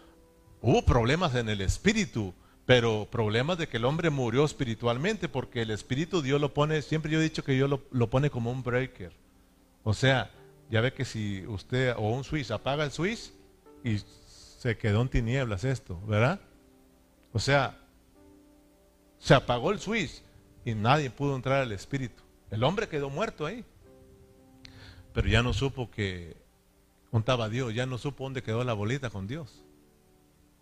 hubo problemas en el espíritu, pero problemas de que el hombre murió espiritualmente, porque el espíritu Dios lo pone, siempre yo he dicho que Dios lo, lo pone como un breaker. O sea, ya ve que si usted o un Swiss apaga el Swiss y se quedó en tinieblas esto, ¿verdad? O sea, se apagó el Swiss y nadie pudo entrar al Espíritu. El hombre quedó muerto ahí. Pero ya no supo que contaba Dios, ya no supo dónde quedó la bolita con Dios.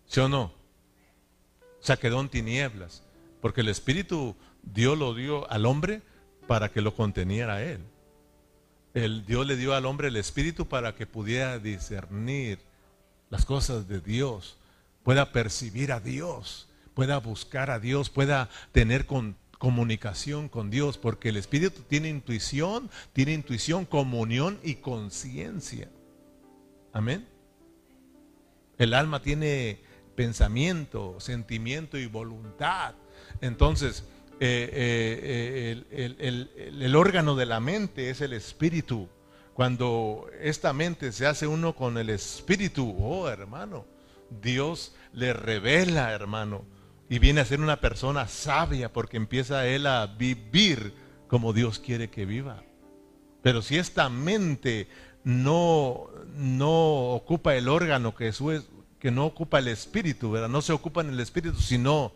¿Sí o no? O sea, quedó en tinieblas. Porque el Espíritu Dios lo dio al hombre para que lo conteniera a él. El Dios le dio al hombre el Espíritu para que pudiera discernir las cosas de Dios, pueda percibir a Dios, pueda buscar a Dios, pueda tener comunicación con Dios, porque el Espíritu tiene intuición, tiene intuición, comunión y conciencia. Amén. El alma tiene pensamiento, sentimiento y voluntad. Entonces, eh, eh, el órgano de la mente es el espíritu. Cuando esta mente se hace uno con el espíritu, oh hermano, Dios le revela, hermano, y viene a ser una persona sabia porque empieza él a vivir como Dios quiere que viva. Pero si esta mente no, no ocupa el órgano que, es, que no ocupa el espíritu, ¿verdad? no se ocupa en el espíritu, sino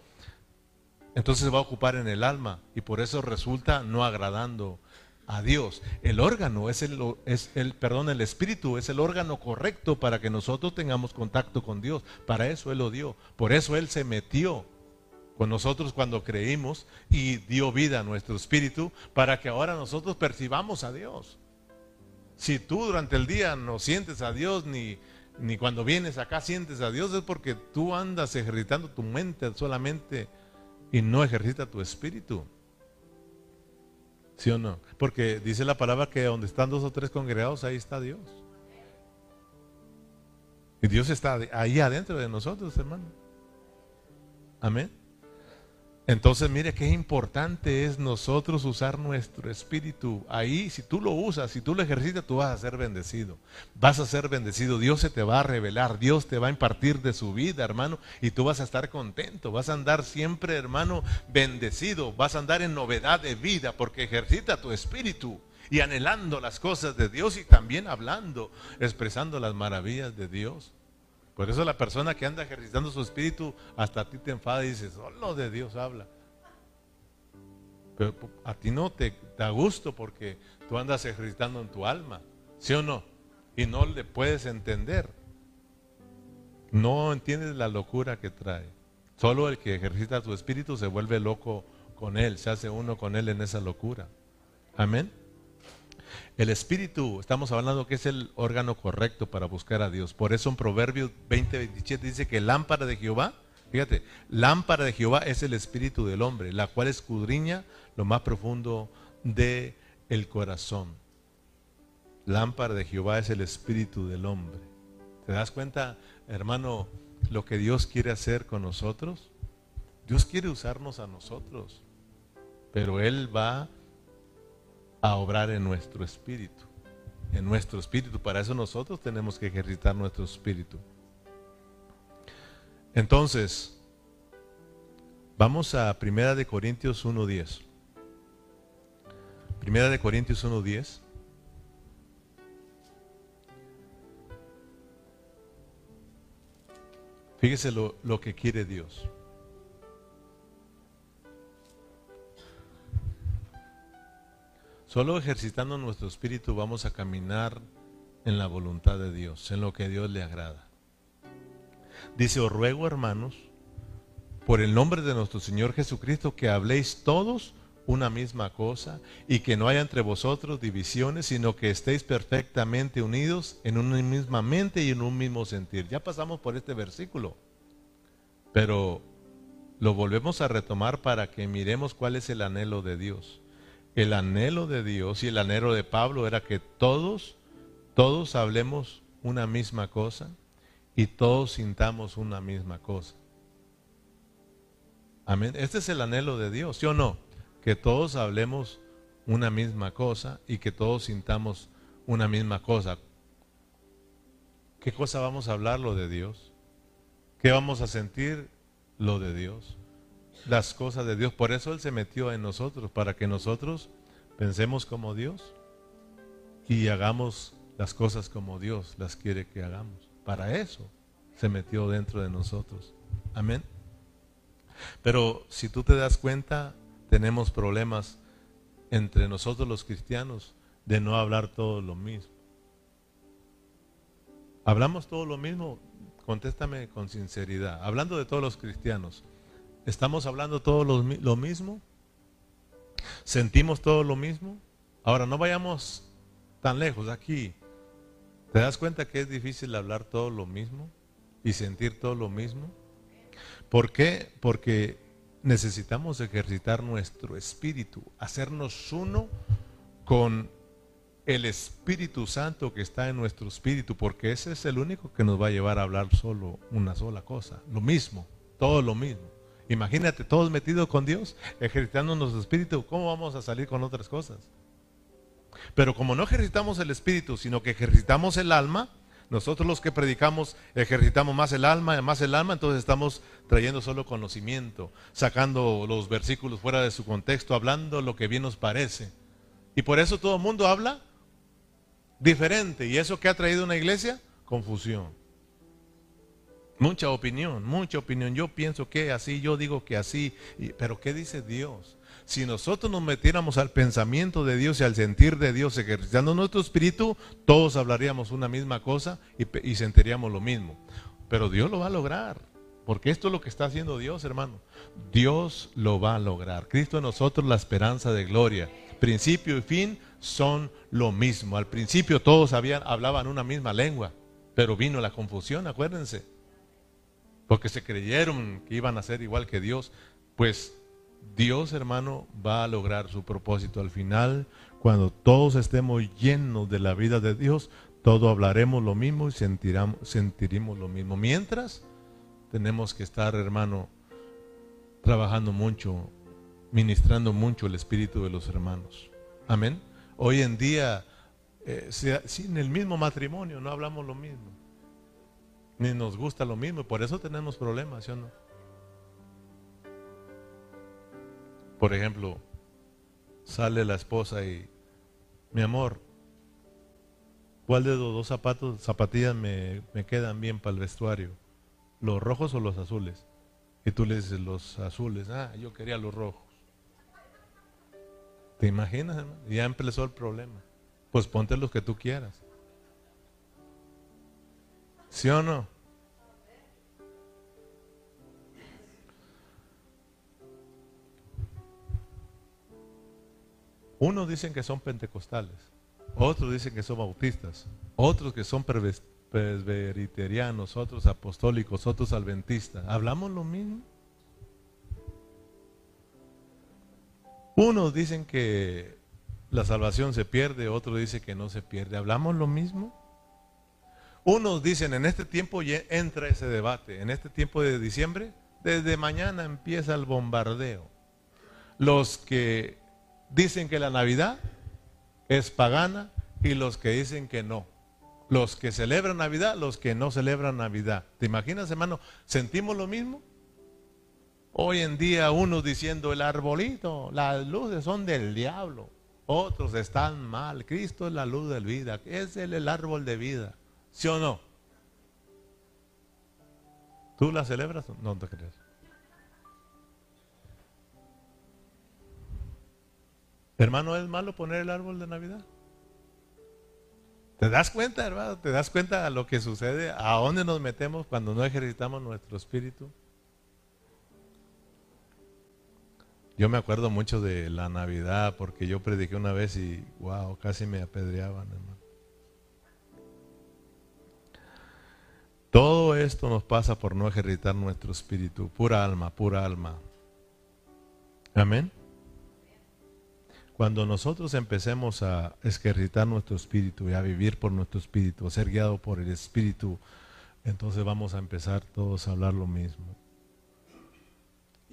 entonces va a ocupar en el alma y por eso resulta no agradando a Dios. El órgano es el, es el, perdón, el espíritu es el órgano correcto para que nosotros tengamos contacto con Dios. Para eso Él lo dio. Por eso Él se metió con nosotros cuando creímos y dio vida a nuestro espíritu para que ahora nosotros percibamos a Dios. Si tú durante el día no sientes a Dios ni, ni cuando vienes acá sientes a Dios es porque tú andas ejercitando tu mente solamente y no ejercita tu espíritu. ¿Sí o no? Porque dice la palabra que donde están dos o tres congregados, ahí está Dios. Y Dios está ahí adentro de nosotros, hermano. Amén. Entonces, mire qué importante es nosotros usar nuestro espíritu. Ahí, si tú lo usas, si tú lo ejercitas, tú vas a ser bendecido. Vas a ser bendecido. Dios se te va a revelar. Dios te va a impartir de su vida, hermano. Y tú vas a estar contento. Vas a andar siempre, hermano, bendecido. Vas a andar en novedad de vida porque ejercita tu espíritu. Y anhelando las cosas de Dios y también hablando, expresando las maravillas de Dios. Por eso la persona que anda ejercitando su espíritu, hasta a ti te enfada y dices, solo de Dios habla. Pero a ti no te da gusto porque tú andas ejercitando en tu alma, ¿sí o no? Y no le puedes entender. No entiendes la locura que trae. Solo el que ejercita su espíritu se vuelve loco con él, se hace uno con él en esa locura. Amén. El espíritu, estamos hablando que es el órgano correcto para buscar a Dios. Por eso en Proverbios 20, 27 dice que lámpara de Jehová, fíjate, lámpara de Jehová es el espíritu del hombre, la cual escudriña lo más profundo de el corazón. Lámpara de Jehová es el espíritu del hombre. ¿Te das cuenta, hermano, lo que Dios quiere hacer con nosotros? Dios quiere usarnos a nosotros, pero Él va a obrar en nuestro espíritu. En nuestro espíritu. Para eso nosotros tenemos que ejercitar nuestro espíritu. Entonces, vamos a Primera de Corintios 1.10. Primera de Corintios 1.10. Fíjese lo, lo que quiere Dios. Solo ejercitando nuestro espíritu vamos a caminar en la voluntad de Dios, en lo que Dios le agrada. Dice, os ruego hermanos, por el nombre de nuestro Señor Jesucristo, que habléis todos una misma cosa y que no haya entre vosotros divisiones, sino que estéis perfectamente unidos en una misma mente y en un mismo sentir. Ya pasamos por este versículo, pero lo volvemos a retomar para que miremos cuál es el anhelo de Dios el anhelo de Dios y el anhelo de Pablo era que todos, todos hablemos una misma cosa y todos sintamos una misma cosa. Amén. Este es el anhelo de Dios, ¿sí o no? Que todos hablemos una misma cosa y que todos sintamos una misma cosa. ¿Qué cosa vamos a hablar? Lo de Dios. ¿Qué vamos a sentir? Lo de Dios. Las cosas de Dios. Por eso Él se metió en nosotros, para que nosotros pensemos como Dios y hagamos las cosas como Dios las quiere que hagamos. Para eso se metió dentro de nosotros. Amén. Pero si tú te das cuenta, tenemos problemas entre nosotros los cristianos de no hablar todo lo mismo. ¿Hablamos todo lo mismo? Contéstame con sinceridad. Hablando de todos los cristianos, ¿estamos hablando todo lo, lo mismo? ¿Sentimos todo lo mismo? Ahora, no vayamos tan lejos aquí. ¿Te das cuenta que es difícil hablar todo lo mismo y sentir todo lo mismo? ¿Por qué? Porque necesitamos ejercitar nuestro espíritu, hacernos uno con el Espíritu Santo que está en nuestro espíritu, porque ese es el único que nos va a llevar a hablar solo una sola cosa, lo mismo, todo lo mismo. Imagínate, todos metidos con Dios, ejercitando nuestro espíritu, ¿cómo vamos a salir con otras cosas? Pero como no ejercitamos el espíritu, sino que ejercitamos el alma, nosotros los que predicamos ejercitamos más el alma, más el alma, entonces estamos trayendo solo conocimiento, sacando los versículos fuera de su contexto, hablando lo que bien nos parece. Y por eso todo el mundo habla diferente. ¿Y eso que ha traído una iglesia? Confusión. Mucha opinión, mucha opinión. Yo pienso que así, yo digo que así. Pero ¿qué dice Dios? Si nosotros nos metiéramos al pensamiento de Dios y al sentir de Dios, ejercitando nuestro espíritu, todos hablaríamos una misma cosa y, sentiríamos lo mismo. Pero Dios lo va a lograr. Porque esto es lo que está haciendo Dios, hermano. Dios lo va a lograr. Cristo en nosotros la esperanza de gloria. Principio y fin son lo mismo. Al principio todos habían, hablaban una misma lengua, pero vino la confusión, acuérdense. Porque se creyeron que iban a ser igual que Dios. Pues Dios, hermano, va a lograr su propósito al final. Cuando todos estemos llenos de la vida de Dios, todos hablaremos lo mismo y sentiremos lo mismo. Mientras, tenemos que estar, hermano, trabajando mucho, ministrando mucho el espíritu de los hermanos. Amén. Hoy en día, eh, sin el mismo matrimonio, no hablamos lo mismo. Ni nos gusta lo mismo. Por eso tenemos problemas, ¿sí o no? Por ejemplo, sale la esposa y, mi amor, ¿cuál de los dos zapatos, zapatillas me, quedan bien para el vestuario? ¿Los rojos o los azules? Y tú le dices, los azules. Ah, yo quería los rojos. ¿Te imaginas, hermano? Ya empezó el problema. Pues ponte los que tú quieras. ¿Sí o no? Unos dicen que son pentecostales, otros dicen que son bautistas, otros que son presbiterianos, otros apostólicos, otros adventistas. ¿Hablamos lo mismo? Unos dicen que la salvación se pierde, otros dicen que no se pierde. ¿Hablamos lo mismo? Unos dicen, en este tiempo entra ese debate, en este tiempo de diciembre, desde mañana empieza el bombardeo. Los que dicen que la Navidad es pagana y los que dicen que no. Los que celebran Navidad, los que no celebran Navidad. ¿Te imaginas, hermano? ¿Sentimos lo mismo? Hoy en día unos diciendo el arbolito, las luces son del diablo. Otros están mal. Cristo es la luz de vida. Es el, el árbol de vida. ¿Sí o no? ¿Tú la celebras? No te crees. Hermano, ¿es malo poner el árbol de Navidad? ¿Te das cuenta, hermano? ¿Te das cuenta a lo que sucede? ¿A dónde nos metemos cuando no ejercitamos nuestro espíritu? Yo me acuerdo mucho de la Navidad porque yo prediqué una vez y wow, casi me apedreaban, hermano. Todo esto nos pasa por no ejercitar nuestro espíritu, pura alma, pura alma. Amén. Cuando nosotros empecemos a ejercitar nuestro espíritu y a vivir por nuestro espíritu, a ser guiado por el espíritu, entonces vamos a empezar todos a hablar lo mismo.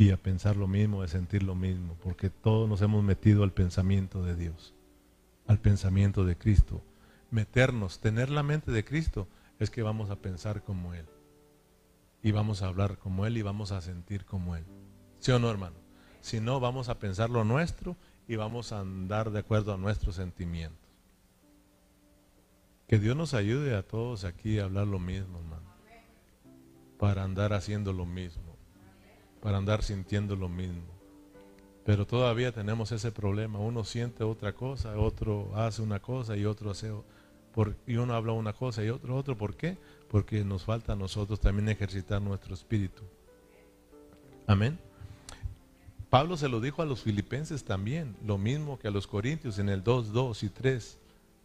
y a pensar lo mismo, a sentir lo mismo, porque todos nos hemos metido al pensamiento de Dios, al pensamiento de Cristo. Meternos, tener la mente de Cristo, es que vamos a pensar como Él. Y vamos a hablar como Él y vamos a sentir como Él. ¿Sí o no, hermano? Si no, vamos a pensar lo nuestro y vamos a andar de acuerdo a nuestros sentimientos. Que Dios nos ayude a todos aquí a hablar lo mismo, hermano. Para andar haciendo lo mismo para andar sintiendo lo mismo. Pero todavía tenemos ese problema. Uno siente otra cosa, otro hace una cosa y otro hace por, y uno habla una cosa y otro otro. ¿Por qué? Porque nos falta a nosotros también ejercitar nuestro espíritu. Amén. Pablo se lo dijo a los filipenses también, lo mismo que a los corintios en el 2, 2 y 3.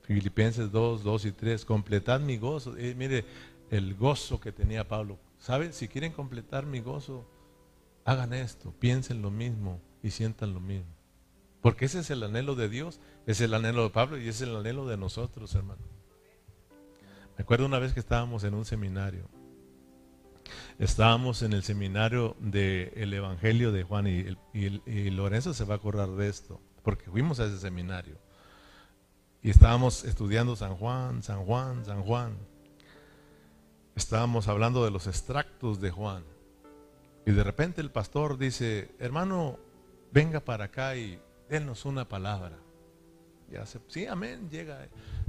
Filipenses 2, 2 y 3. Completad mi gozo. Eh, mire el gozo que tenía Pablo. ¿Saben? Si quieren completar mi gozo, hagan esto, piensen lo mismo y sientan lo mismo. Porque ese es el anhelo de Dios, es el anhelo de Pablo y es el anhelo de nosotros, hermano. Me acuerdo una vez que estábamos en un seminario. Estábamos en el seminario del Evangelio de Juan y, y, Lorenzo se va a acordar de esto, porque fuimos a ese seminario. Y estábamos estudiando San Juan, San Juan, San Juan. Estábamos hablando de los extractos de Juan. Y de repente el pastor dice, hermano, venga para acá y denos una palabra. Sí, amén, llega.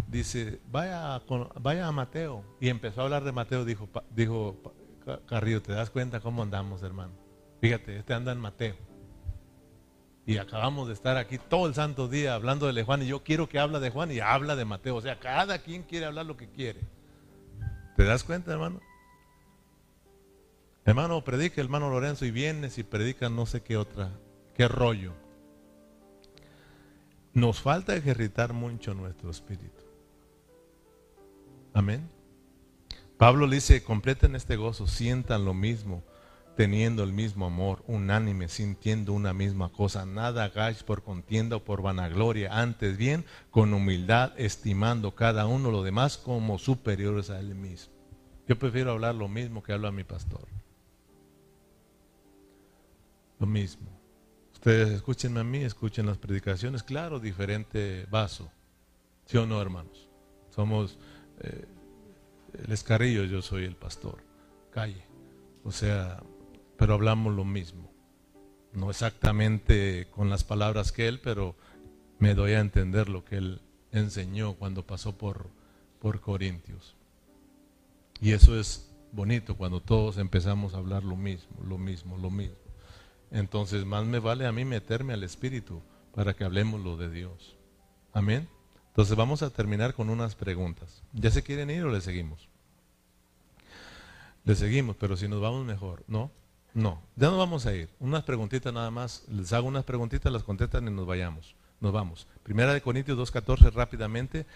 Dice, vaya, vaya a Mateo. Y empezó a hablar de Mateo, dijo, dijo Carrillo, ¿te das cuenta cómo andamos, hermano? Fíjate, este anda en Mateo. Y acabamos de estar aquí todo el santo día hablando de Juan y yo quiero que habla de Juan y habla de Mateo. O sea, cada quien quiere hablar lo que quiere. ¿Te das cuenta, hermano? Hermano, predica hermano Lorenzo y vienes y predica no sé qué otra, qué rollo. Nos falta ejercitar mucho nuestro espíritu. Amén. Pablo le dice, completen este gozo, sientan lo mismo, teniendo el mismo amor, unánime, sintiendo una misma cosa. Nada hagáis por contienda o por vanagloria, antes bien con humildad, estimando cada uno lo demás como superiores a él mismo. Yo prefiero hablar lo mismo que habla mi pastor lo mismo. Ustedes escúchenme a mí, escuchen las predicaciones, claro, diferente vaso. ¿Sí o no, hermanos? Somos eh, el escarrillo, yo soy el pastor, calle. O sea, pero hablamos lo mismo. No exactamente con las palabras que él, pero me doy a entender lo que él enseñó cuando pasó por, por Corintios. Y eso es bonito cuando todos empezamos a hablar lo mismo, lo mismo, lo mismo entonces más me vale a mí meterme al Espíritu para que hablemos lo de Dios. Amén. Entonces vamos a terminar con unas preguntas. ¿Ya se quieren ir o le seguimos? Le seguimos, pero si nos vamos mejor, ¿no? No, ya nos vamos a ir. Unas preguntitas nada más. Les hago unas preguntitas, las contestan y nos vayamos. Nos vamos. Primera de Corintios 2.14 rápidamente.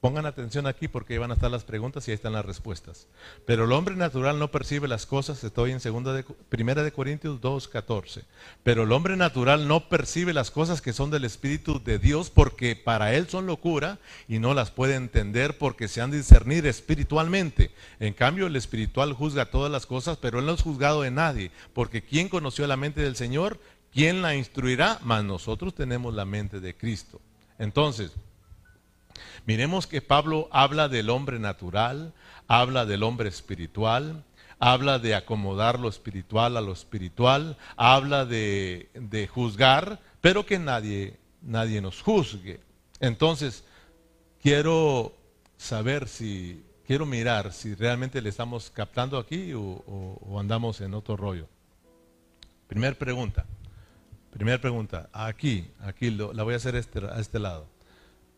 Pongan atención aquí porque ahí van a estar las preguntas y ahí están las respuestas. Pero el hombre natural no percibe las cosas, estoy en segunda de, primera de Corintios 2:14. Pero el hombre natural no percibe las cosas que son del espíritu de Dios porque para él son locura y no las puede entender porque se han de discernir espiritualmente. En cambio el espiritual juzga todas las cosas, pero él no es juzgado de nadie, porque ¿quién conoció la mente del Señor? ¿Quién la instruirá? Mas nosotros tenemos la mente de Cristo. Entonces, Miremos que Pablo habla del hombre natural, habla del hombre espiritual, habla de acomodar lo espiritual a lo espiritual, habla de, juzgar, pero que nadie, nadie nos juzgue. Entonces, quiero saber si, quiero mirar si realmente le estamos captando aquí o, andamos en otro rollo. Primer pregunta, primera pregunta, aquí, aquí la voy a hacer este, a este lado.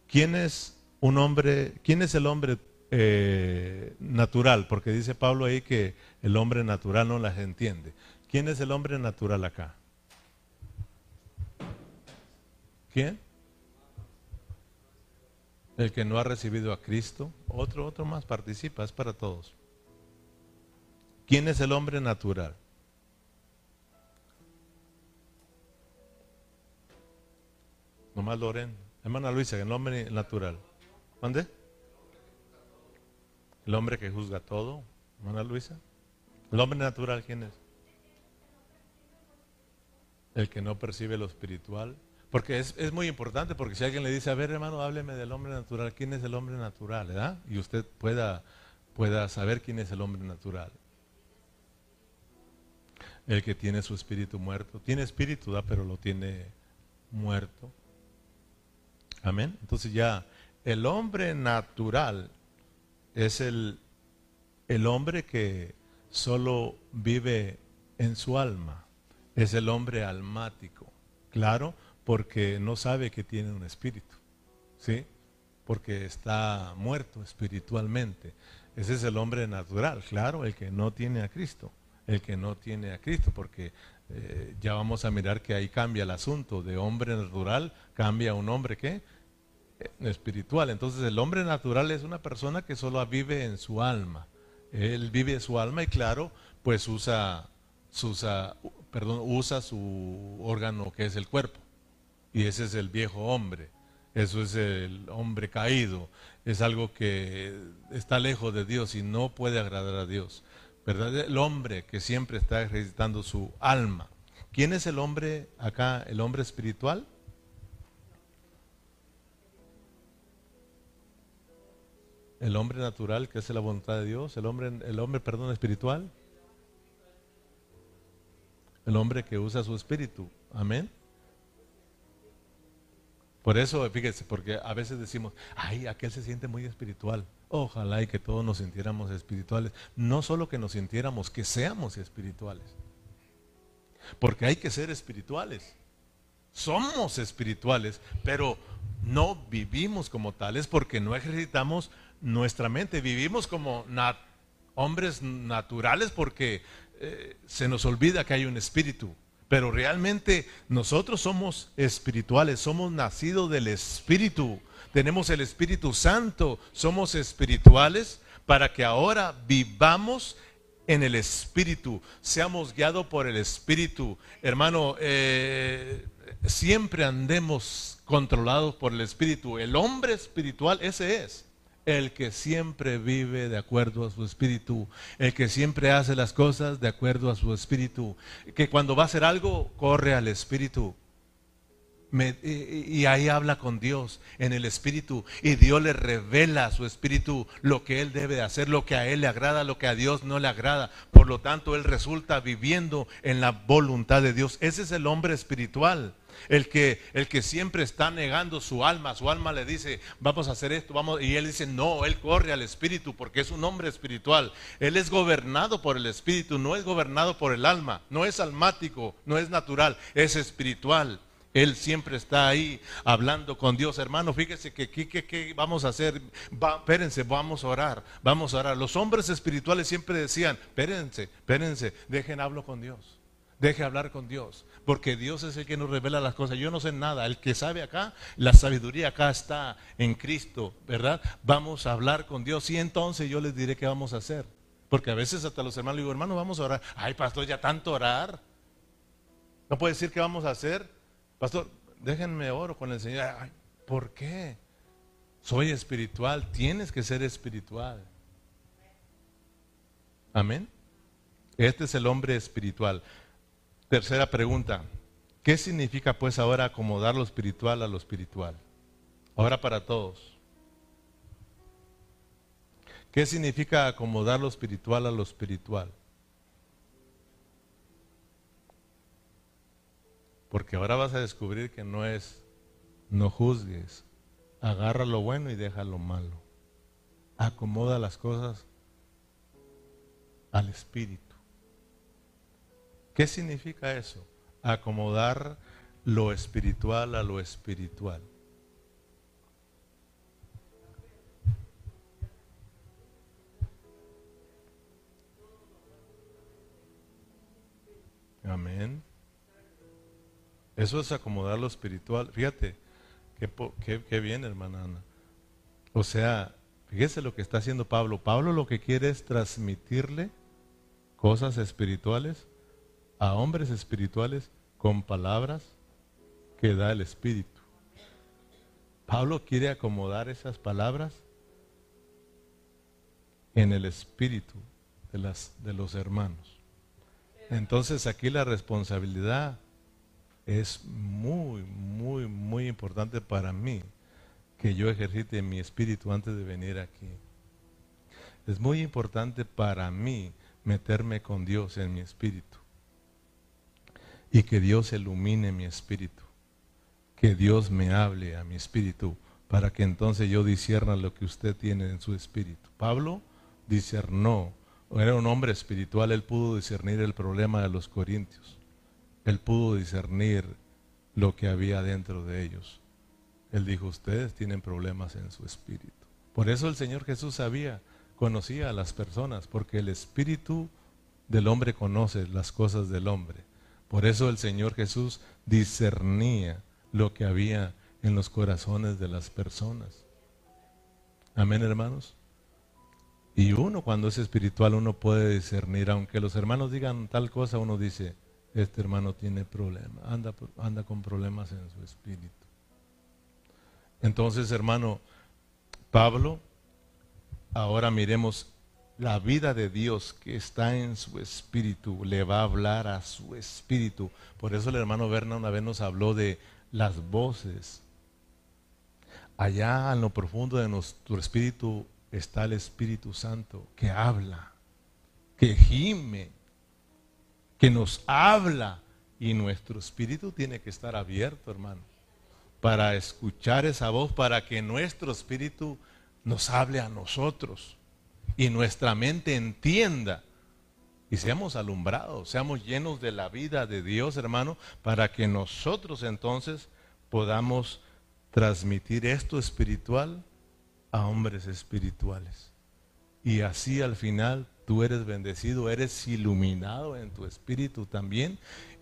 ¿Quién es un hombre, quién es el hombre eh, natural? Porque dice Pablo ahí que el hombre natural no las entiende. ¿Quién es el hombre natural acá? ¿Quién? El que no ha recibido a Cristo. Otro, otro más participa, es para todos. ¿Quién es el hombre natural? Nomás Loren. Hermana Luisa, el hombre natural. ¿Dónde? El hombre que juzga todo. Hermana Luisa. ¿El hombre natural quién es? El que no percibe lo espiritual. Porque es, es, muy importante, porque si alguien le dice, a ver hermano, hábleme del hombre natural, ¿quién es el hombre natural? ¿verdad? Y usted pueda, pueda saber quién es el hombre natural. El que tiene su espíritu muerto. Tiene espíritu, ¿da? pero lo tiene muerto. Amén. Entonces ya, el hombre natural es el, el hombre que solo vive en su alma. Es el hombre almático. Claro, porque no sabe que tiene un espíritu. ¿Sí? Porque está muerto espiritualmente. Ese es el hombre natural, claro, el que no tiene a Cristo. El que no tiene a Cristo, porque eh, ya vamos a mirar que ahí cambia el asunto. De hombre natural cambia un hombre que espiritual. Entonces el hombre natural es una persona que solo vive en su alma. Él vive su alma y claro, pues usa, usa, perdón, usa su órgano que es el cuerpo. Y ese es el viejo hombre. Eso es el hombre caído. Es algo que está lejos de Dios y no puede agradar a Dios. ¿Verdad? El hombre que siempre está ejercitando su alma. ¿Quién es el hombre acá, el hombre espiritual? El hombre natural, que hace la voluntad de Dios, el hombre, el hombre, perdón, espiritual. El hombre que usa su espíritu. Amén. Por eso, fíjese, porque a veces decimos, ay, aquel se siente muy espiritual. Ojalá y que todos nos sintiéramos espirituales. No solo que nos sintiéramos, que seamos espirituales. Porque hay que ser espirituales. Somos espirituales, pero no vivimos como tales porque no ejercitamos nuestra mente. Vivimos como hombres naturales porque eh, se nos olvida que hay un espíritu. Pero realmente nosotros somos espirituales, somos nacidos del Espíritu, tenemos el Espíritu Santo, somos espirituales para que ahora vivamos en el Espíritu, seamos guiados por el Espíritu. Hermano, eh, siempre andemos controlados por el Espíritu. El hombre espiritual, ese es el que siempre vive de acuerdo a su espíritu, el que siempre hace las cosas de acuerdo a su espíritu, que cuando va a hacer algo corre al espíritu. y, ahí habla con Dios en el espíritu y Dios le revela a su espíritu lo que él debe de hacer, lo que a él le agrada, lo que a Dios no le agrada. Por lo tanto, él resulta viviendo en la voluntad de Dios. Ese es el hombre espiritual. El que, el que siempre está negando su alma, su alma le dice, vamos a hacer esto, vamos, y él dice, no, él corre al Espíritu porque es un hombre espiritual. Él es gobernado por el Espíritu, no es gobernado por el alma, no es almático, no es natural, es espiritual. Él siempre está ahí hablando con Dios. Hermano, fíjese que ¿qué vamos a hacer? Espérense, vamos a orar, vamos a orar. Los hombres espirituales siempre decían, espérense, espérense, dejen hablo con Dios. Deje hablar con Dios porque Dios es el que nos revela las cosas. Yo no sé nada, el que sabe acá, la sabiduría acá está en Cristo, ¿verdad? Vamos a hablar con Dios y entonces yo les diré qué vamos a hacer. Porque a veces hasta los hermanos digo, hermano, vamos a orar. Ay, pastor, ya tanto orar. No puede decir qué vamos a hacer. Pastor, déjenme oro con el Señor. ¿Por qué? Soy espiritual, tienes que ser espiritual. Amén. Este es el hombre espiritual. Tercera pregunta. ¿Qué significa pues ahora acomodar lo espiritual a lo espiritual? Ahora para todos. ¿Qué significa acomodar lo espiritual a lo espiritual? Porque ahora vas a descubrir que no es, no juzgues, agarra lo bueno y deja lo malo. Acomoda las cosas al espíritu. ¿Qué significa eso? Acomodar lo espiritual a lo espiritual. Amén. Eso es acomodar lo espiritual. Fíjate, qué, bien, hermana Ana. O sea, fíjese lo que está haciendo Pablo. Pablo lo que quiere es transmitirle cosas espirituales a hombres espirituales con palabras que da el Espíritu. Pablo quiere acomodar esas palabras en el espíritu de, las, de los hermanos. Entonces aquí la responsabilidad es muy, muy, muy importante para mí que yo ejercite mi espíritu antes de venir aquí. Es muy importante para mí meterme con Dios en mi espíritu y que Dios ilumine mi espíritu, que Dios me hable a mi espíritu para que entonces yo discierna lo que usted tiene en su espíritu. Pablo discernó, era un hombre espiritual, él pudo discernir el problema de los corintios, él pudo discernir lo que había dentro de ellos. Él dijo, ustedes tienen problemas en su espíritu. Por eso el Señor Jesús sabía, conocía a las personas, porque el espíritu del hombre conoce las cosas del hombre. Por eso el Señor Jesús discernía lo que había en los corazones de las personas. Amén, hermanos. Y uno cuando es espiritual, uno puede discernir, aunque los hermanos digan tal cosa, uno dice, este hermano tiene problemas, anda, anda con problemas en su espíritu. Entonces, hermano, Pablo, ahora miremos la vida de Dios que está en su espíritu, le va a hablar a su espíritu. Por eso el hermano Berna una vez nos habló de las voces Allá en lo profundo de nuestro espíritu está el Espíritu Santo que habla, que gime, que nos habla. Y nuestro espíritu tiene que estar abierto, hermano, para escuchar esa voz, para que nuestro espíritu nos hable a nosotros y nuestra mente entienda y seamos alumbrados, seamos llenos de la vida de Dios, hermano, para que nosotros entonces podamos transmitir esto espiritual a hombres espirituales. Y así al final tú eres bendecido, eres iluminado en tu espíritu también.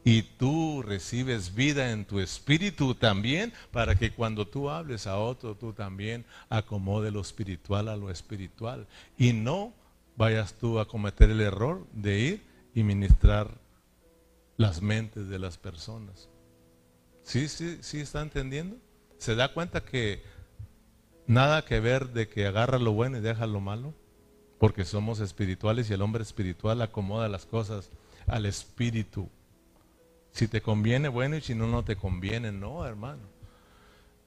Y tú recibes vida en tu espíritu también para que cuando tú hables a otro, tú también acomode lo espiritual a lo espiritual. Y no vayas tú a cometer el error de ir y ministrar las mentes de las personas. ¿Sí, sí, sí está entendiendo? se da cuenta que nada que ver de que agarra lo bueno y deja lo malo, porque somos espirituales y el hombre espiritual acomoda las cosas al espíritu. Si te conviene, bueno, y si no, no te conviene, no, hermano.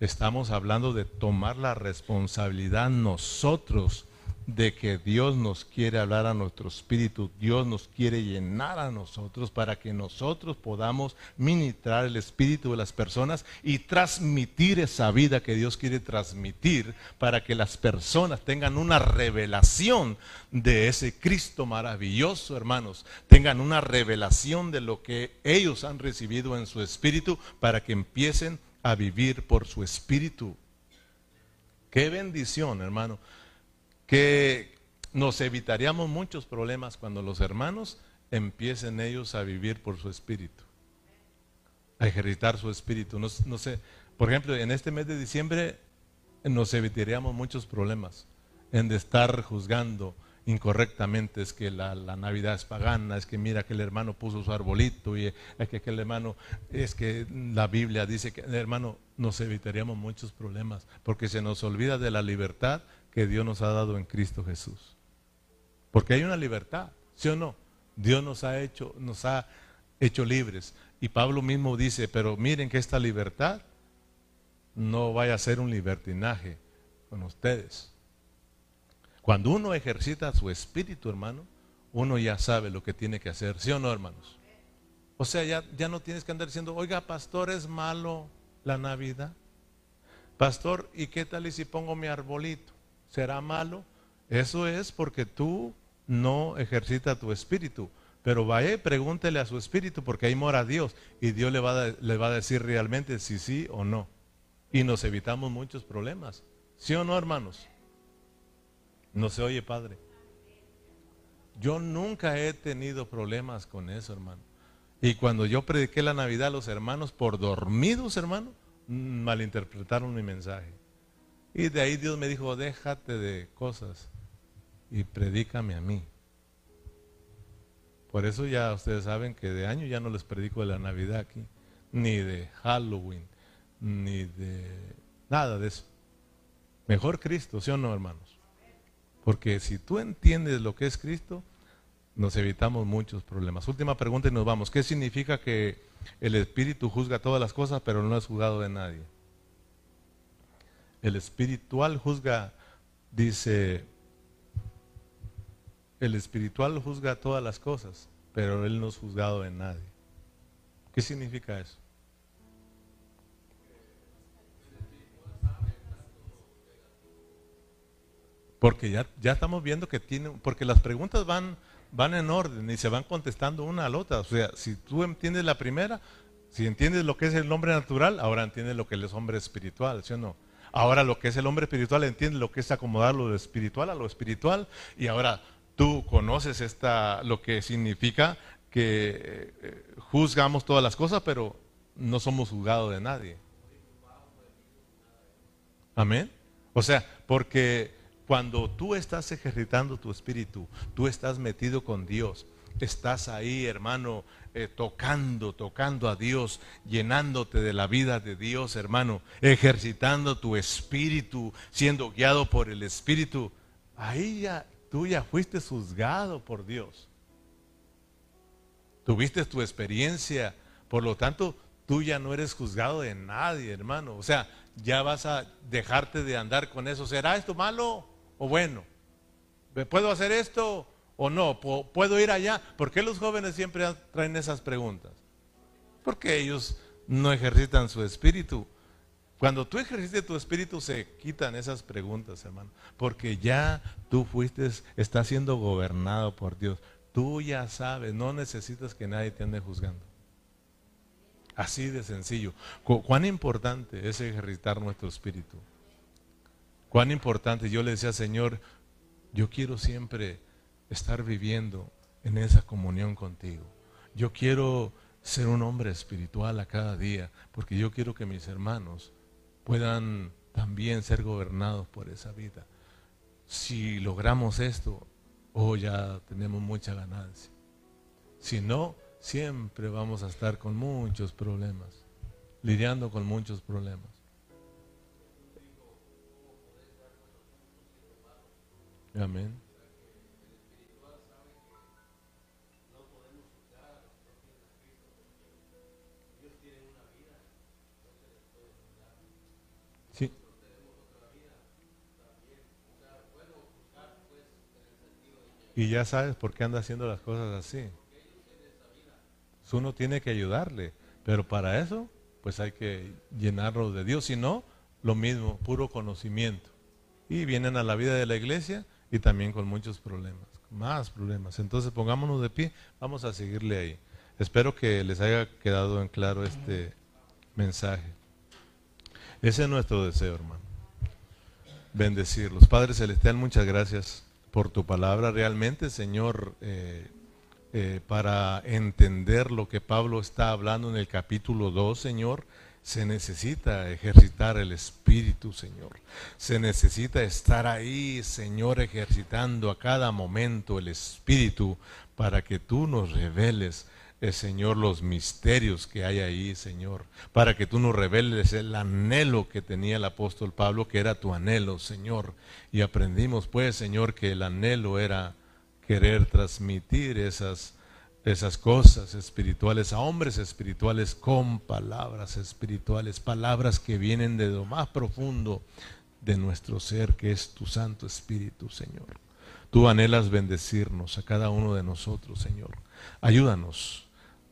Estamos hablando de tomar la responsabilidad nosotros de que Dios nos quiere hablar a nuestro espíritu, Dios nos quiere llenar a nosotros para que nosotros podamos ministrar el espíritu de las personas y transmitir esa vida que Dios quiere transmitir para que las personas tengan una revelación de ese Cristo maravilloso, hermanos, tengan una revelación de lo que ellos han recibido en su espíritu para que empiecen a vivir por su espíritu. Qué bendición, hermano que nos evitaríamos muchos problemas cuando los hermanos empiecen ellos a vivir por su espíritu, a ejercitar su espíritu. No, sé, por ejemplo, en este mes de diciembre nos evitaríamos muchos problemas en de estar juzgando incorrectamente, es que la, Navidad es pagana, es que mira que el hermano puso su arbolito y es que aquel hermano, es que la Biblia dice que, hermano, nos evitaríamos muchos problemas porque se nos olvida de la libertad que Dios nos ha dado en Cristo Jesús. Porque hay una libertad, ¿sí o no? Dios nos ha hecho, nos ha hecho libres. Y Pablo mismo dice, pero miren que esta libertad no vaya a ser un libertinaje con ustedes. Cuando uno ejercita su espíritu, hermano, uno ya sabe lo que tiene que hacer, ¿sí o no, hermanos? O sea, ya, ya no tienes que andar diciendo, oiga, pastor, es malo la Navidad. Pastor, ¿y qué tal y si pongo mi arbolito? Será malo. Eso es porque tú no ejercitas tu espíritu. Pero vaya pregúntele a su espíritu porque ahí mora Dios y Dios le va, a, le va a decir realmente si sí o no. Y nos evitamos muchos problemas. ¿Sí o no, hermanos? No se oye, Padre. Yo nunca he tenido problemas con eso, hermano. Y cuando yo prediqué la Navidad los hermanos por dormidos, hermano, malinterpretaron mi mensaje. Y de ahí Dios me dijo, déjate de cosas y predícame a mí. Por eso ya ustedes saben que de año ya no les predico de la Navidad aquí, ni de Halloween, ni de nada de eso. Mejor Cristo, ¿sí o no, hermanos? Porque si tú entiendes lo que es Cristo, nos evitamos muchos problemas. Última pregunta y nos vamos. ¿Qué significa que el Espíritu juzga todas las cosas, pero no es juzgado de nadie? El espiritual juzga, dice, el espiritual juzga todas las cosas, pero él no es juzgado de nadie. ¿Qué significa eso? Porque ya, ya estamos viendo que tiene, porque las preguntas van, van en orden y se van contestando una a la otra. O sea, si tú entiendes la primera, si entiendes lo que es el hombre natural, ahora entiendes lo que es el hombre espiritual, ¿sí o no? Ahora lo que es el hombre espiritual entiende lo que es acomodar lo espiritual a lo espiritual y ahora tú conoces esta lo que significa que eh, juzgamos todas las cosas, pero no somos juzgados de nadie. Amén. O sea, porque cuando tú estás ejercitando tu espíritu, tú estás metido con Dios, estás ahí, hermano, eh, tocando, tocando a Dios, llenándote de la vida de Dios, hermano, ejercitando tu espíritu, siendo guiado por el espíritu, ahí ya tú ya fuiste juzgado por Dios. Tuviste tu experiencia, por lo tanto, tú ya no eres juzgado de nadie, hermano. O sea, ya vas a dejarte de andar con eso. ¿Será esto malo? o bueno? ¿Puedo hacer esto o no? ¿Puedo ir allá? ¿Por qué los jóvenes siempre traen esas preguntas? Porque ellos no ejercitan su espíritu. Cuando tú ejercitas tu espíritu se quitan esas preguntas, hermano. Porque ya tú fuiste, estás siendo gobernado por Dios. Tú ya sabes, no necesitas que nadie te ande juzgando. Así de sencillo. Cuán importante es ejercitar nuestro espíritu. Cuán importante, yo le decía, Señor, yo quiero siempre estar viviendo en esa comunión contigo. Yo quiero ser un hombre espiritual a cada día, porque yo quiero que mis hermanos puedan también ser gobernados por esa vida. Si logramos esto, oh, ya tenemos mucha ganancia. Si no, siempre vamos a estar con muchos problemas, lidiando con muchos problemas. Amén. Y ya sabes por qué anda haciendo las cosas así. Uno tiene que ayudarle, pero para eso, pues hay que llenarlo de Dios. Si no, lo mismo, puro conocimiento. Y vienen a la vida de la iglesia y también con muchos problemas, más problemas. Entonces pongámonos de pie, vamos a seguirle ahí. Espero que les haya quedado en claro este mensaje. Ese es nuestro deseo, hermano. Bendecirlos. Padre Celestial, muchas gracias por tu palabra. Realmente, Señor, eh, eh, para entender lo que Pablo está hablando en el capítulo 2, Señor, se necesita ejercitar el Espíritu, Señor. Se necesita estar ahí, Señor, ejercitando a cada momento el Espíritu para que tú nos reveles, Señor, los misterios que hay ahí, Señor. Para que tú nos reveles el anhelo que tenía el apóstol Pablo, que era tu anhelo, Señor. Y aprendimos, pues, Señor, que el anhelo era querer transmitir esas esas cosas espirituales a hombres espirituales con palabras espirituales, palabras que vienen de lo más profundo de nuestro ser, que es tu Santo Espíritu, Señor. Tú anhelas bendecirnos a cada uno de nosotros, Señor. Ayúdanos,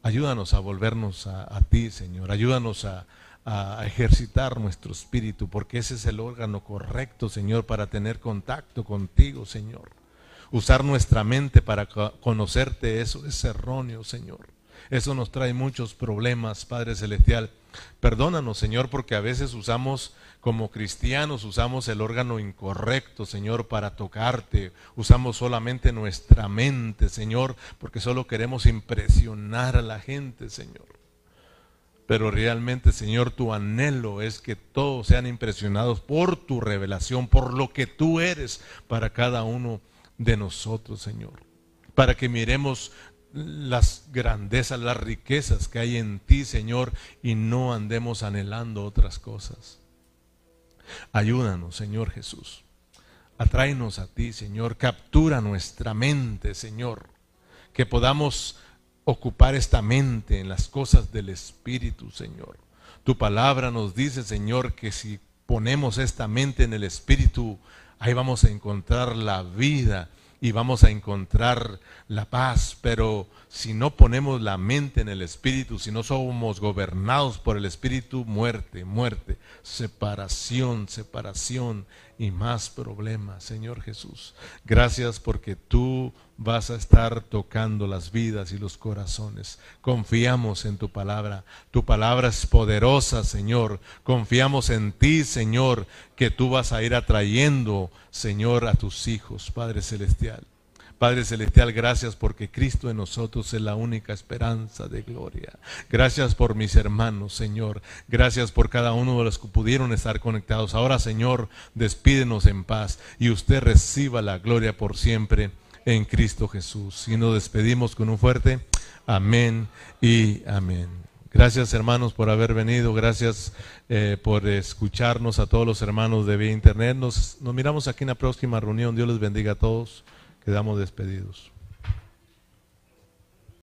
ayúdanos a volvernos a, ti, Señor. Ayúdanos a, a ejercitar nuestro espíritu, porque ese es el órgano correcto, Señor, para tener contacto contigo, Señor. Usar nuestra mente para conocerte, eso es erróneo, Señor. Eso nos trae muchos problemas, Padre Celestial. Perdónanos, Señor, porque a veces usamos, como cristianos, usamos el órgano incorrecto, Señor, para tocarte. Usamos solamente nuestra mente, Señor, porque solo queremos impresionar a la gente, Señor. Pero realmente, Señor, tu anhelo es que todos sean impresionados por tu revelación, por lo que tú eres para cada uno de nosotros, Señor, para que miremos las grandezas, las riquezas que hay en ti, Señor, y no andemos anhelando otras cosas. Ayúdanos, Señor Jesús. Atráenos a ti, Señor. Captura nuestra mente, Señor. que podamos ocupar esta mente en las cosas del Espíritu, Señor. Tu palabra nos dice, Señor, que si ponemos esta mente en el Espíritu, ahí vamos a encontrar la vida y vamos a encontrar la paz, pero si no ponemos la mente en el Espíritu, si no somos gobernados por el Espíritu, muerte, muerte, separación, separación y más problemas, Señor Jesús. Gracias porque tú vas a estar tocando las vidas y los corazones. Confiamos en tu palabra. Tu palabra es poderosa, Señor. Confiamos en ti, Señor, que tú vas a ir atrayendo, Señor, a tus hijos, Padre Celestial. Padre Celestial, gracias porque Cristo en nosotros es la única esperanza de gloria. Gracias por mis hermanos, Señor. Gracias por cada uno de los que pudieron estar conectados. Ahora, Señor, despídenos en paz y usted reciba la gloria por siempre en Cristo Jesús. Y nos despedimos con un fuerte amén y amén. Gracias hermanos por haber venido, gracias eh, por escucharnos a todos los hermanos de vía internet. Nos, nos miramos aquí en la próxima reunión. Dios les bendiga a todos. Quedamos despedidos.